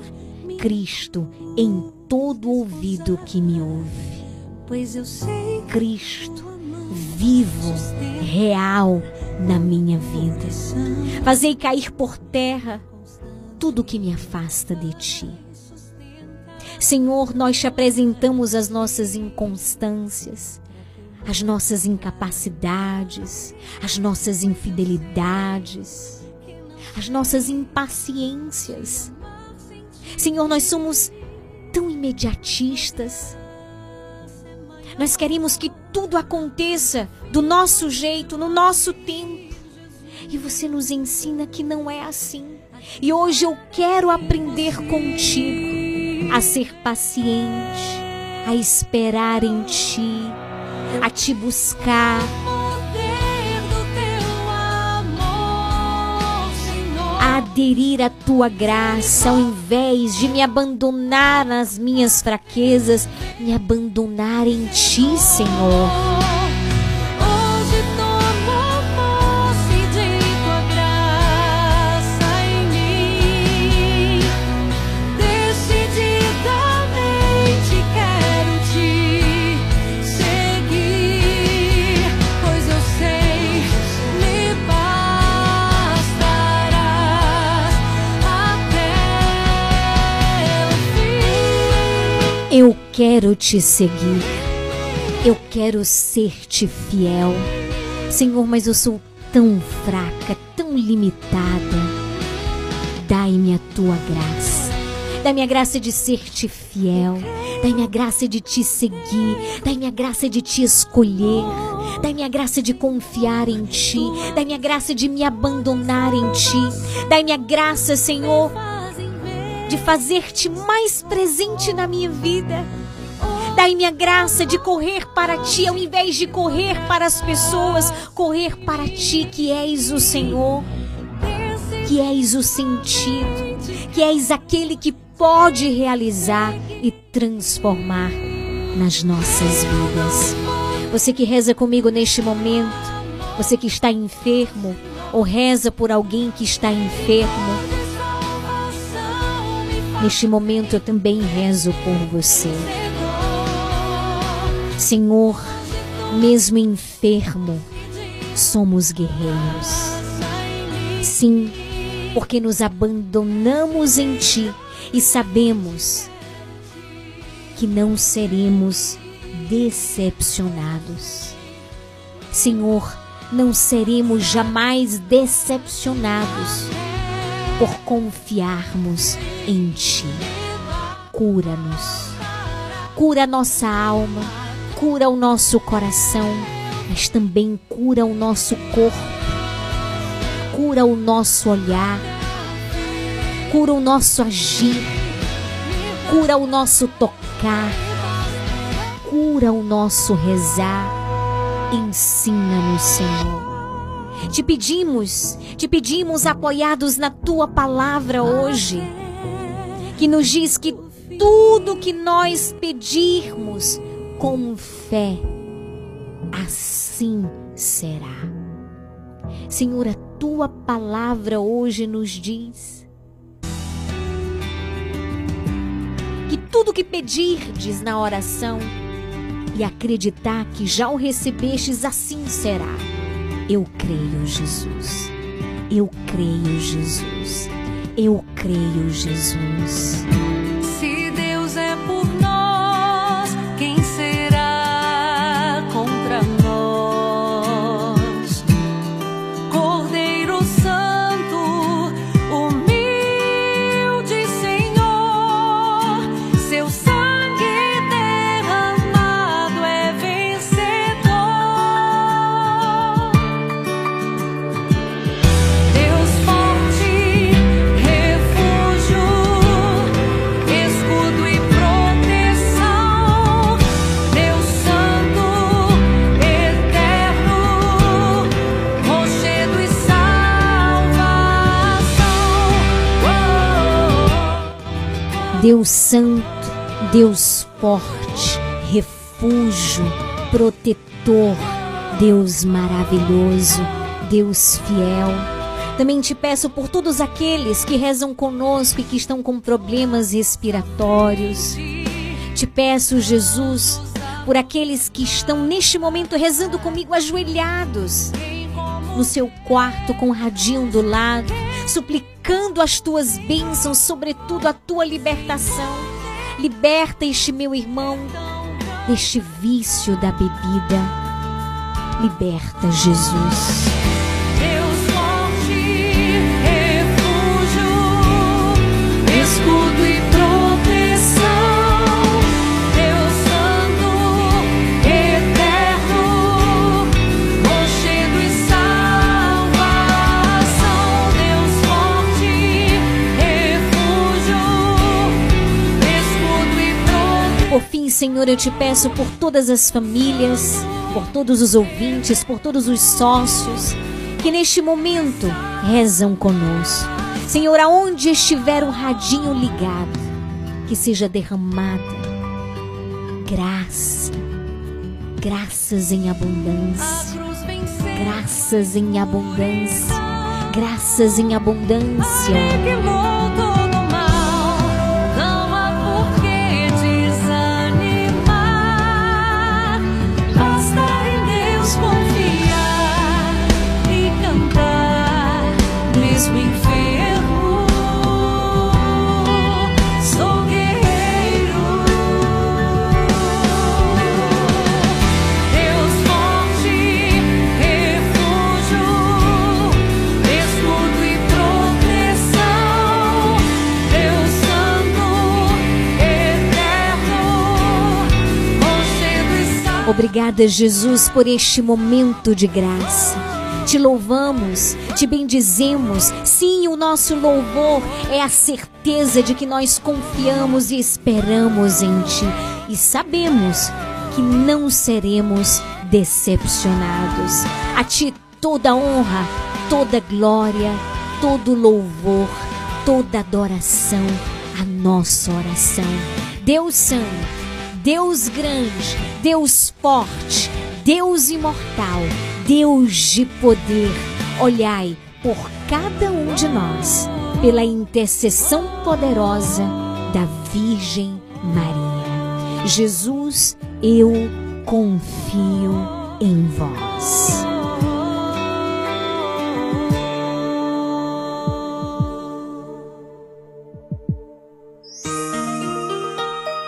Cristo em todo ouvido que me ouve. Cristo vivo, real na minha vida. Fazei cair por terra tudo que me afasta de ti. Senhor, nós te apresentamos as nossas inconstâncias, as nossas incapacidades, as nossas infidelidades, as nossas impaciências. Senhor, nós somos tão imediatistas. Nós queremos que tudo aconteça do nosso jeito, no nosso tempo. E você nos ensina que não é assim. E hoje eu quero aprender contigo a ser paciente, a esperar em ti, a te buscar. A aderir à tua graça, ao invés de me abandonar nas minhas fraquezas, me abandonar em ti, Senhor. Eu quero te seguir. Eu quero ser-te fiel. Senhor, mas eu sou tão fraca, tão limitada. Dai-me a tua graça. Dai-me a graça de ser-te fiel. Dai-me a graça de te seguir. Dai-me a graça de te escolher. Dai-me a graça de confiar em ti. Dai-me a graça de me abandonar em ti. Dai-me a graça, Senhor, de fazer-te mais presente na minha vida. Dai-me a graça de correr para ti ao invés de correr para as pessoas, correr para ti que és o Senhor, que és o sentido, que és aquele que pode realizar e transformar nas nossas vidas. Você que reza comigo neste momento, você que está enfermo ou reza por alguém que está enfermo, neste momento eu também rezo por você. Senhor, mesmo enfermo, somos guerreiros. Sim, porque nos abandonamos em Ti e sabemos que não seremos decepcionados. Senhor, não seremos jamais decepcionados por confiarmos em Ti. Cura-nos, cura nossa alma cura o nosso coração, mas também cura o nosso corpo, cura o nosso olhar, cura o nosso agir, cura o nosso tocar, cura o nosso rezar. Ensina-nos, Senhor. Te pedimos, te pedimos apoiados na tua palavra hoje, que nos diz que tudo que nós pedirmos, com fé, assim será. Senhor, a tua palavra hoje nos diz que tudo que pedirdes na oração e acreditar que já o recebestes, assim será. Eu creio, Jesus. Eu creio, Jesus. Eu creio, Jesus. Deus Santo, Deus forte, refúgio, protetor, Deus maravilhoso, Deus fiel. Também te peço por todos aqueles que rezam conosco e que estão com problemas respiratórios. Te peço, Jesus, por aqueles que estão neste momento rezando comigo ajoelhados no seu quarto com o radinho do lado, suplicando as tuas bênçãos, sobretudo a tua libertação. Liberta este meu irmão deste vício da bebida. Liberta, Jesus. Senhor, eu te peço por todas as famílias, por todos os ouvintes, por todos os sócios que neste momento rezam conosco. Senhor, aonde estiver o radinho ligado, que seja derramada graça, graças em abundância, graças em abundância, graças em abundância. Obrigada, Jesus, por este momento de graça. Te louvamos, te bendizemos. Sim, o nosso louvor é a certeza de que nós confiamos e esperamos em Ti e sabemos que não seremos decepcionados. A Ti toda honra, toda glória, todo louvor, toda adoração, a nossa oração. Deus Santo, Deus grande, Deus forte, Deus imortal, Deus de poder, olhai por cada um de nós, pela intercessão poderosa da Virgem Maria. Jesus, eu confio em vós.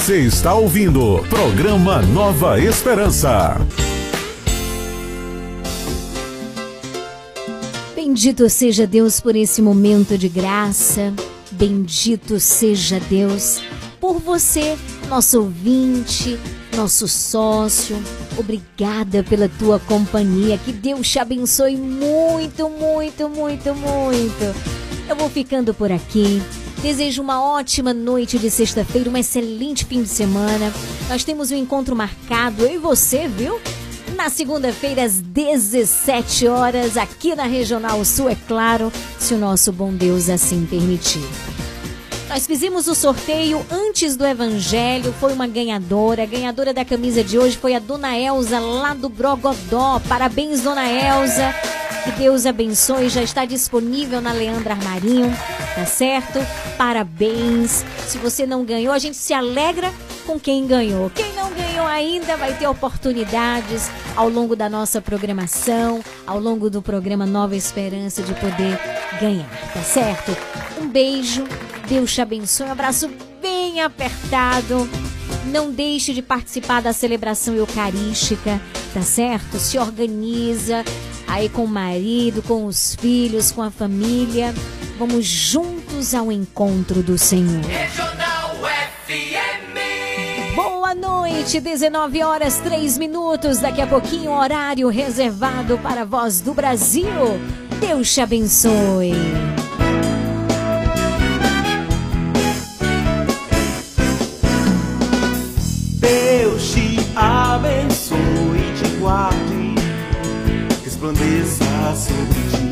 Você está ouvindo programa Nova Esperança. Bendito seja Deus por esse momento de graça. Bendito seja Deus por você, nosso ouvinte, nosso sócio. Obrigada pela tua companhia. Que Deus te abençoe muito, muito, muito, muito. Eu vou ficando por aqui. Desejo uma ótima noite de sexta-feira, um excelente fim de semana. Nós temos um encontro marcado, eu e você, viu? Na segunda-feira, às 17 horas, aqui na Regional Sul, é claro, se o nosso bom Deus assim permitir. Nós fizemos o sorteio antes do Evangelho, foi uma ganhadora. A ganhadora da camisa de hoje foi a Dona Elza, lá do Brogodó. Parabéns, Dona Elza. Que Deus abençoe, já está disponível na Leandra Armarinho, tá certo? Parabéns. Se você não ganhou, a gente se alegra com quem ganhou. Quem não ganhou ainda vai ter oportunidades ao longo da nossa programação, ao longo do programa Nova Esperança de poder ganhar, tá certo? Um beijo, Deus te abençoe, um abraço bem apertado. Não deixe de participar da celebração eucarística, tá certo? Se organiza, aí com o marido, com os filhos, com a família. Vamos juntos ao encontro do Senhor. Regional FM. Boa noite, 19 horas 3 minutos. Daqui a pouquinho, horário reservado para a voz do Brasil. Deus te abençoe. Deus te abençoe e te guarde, resplandeça sobre ti.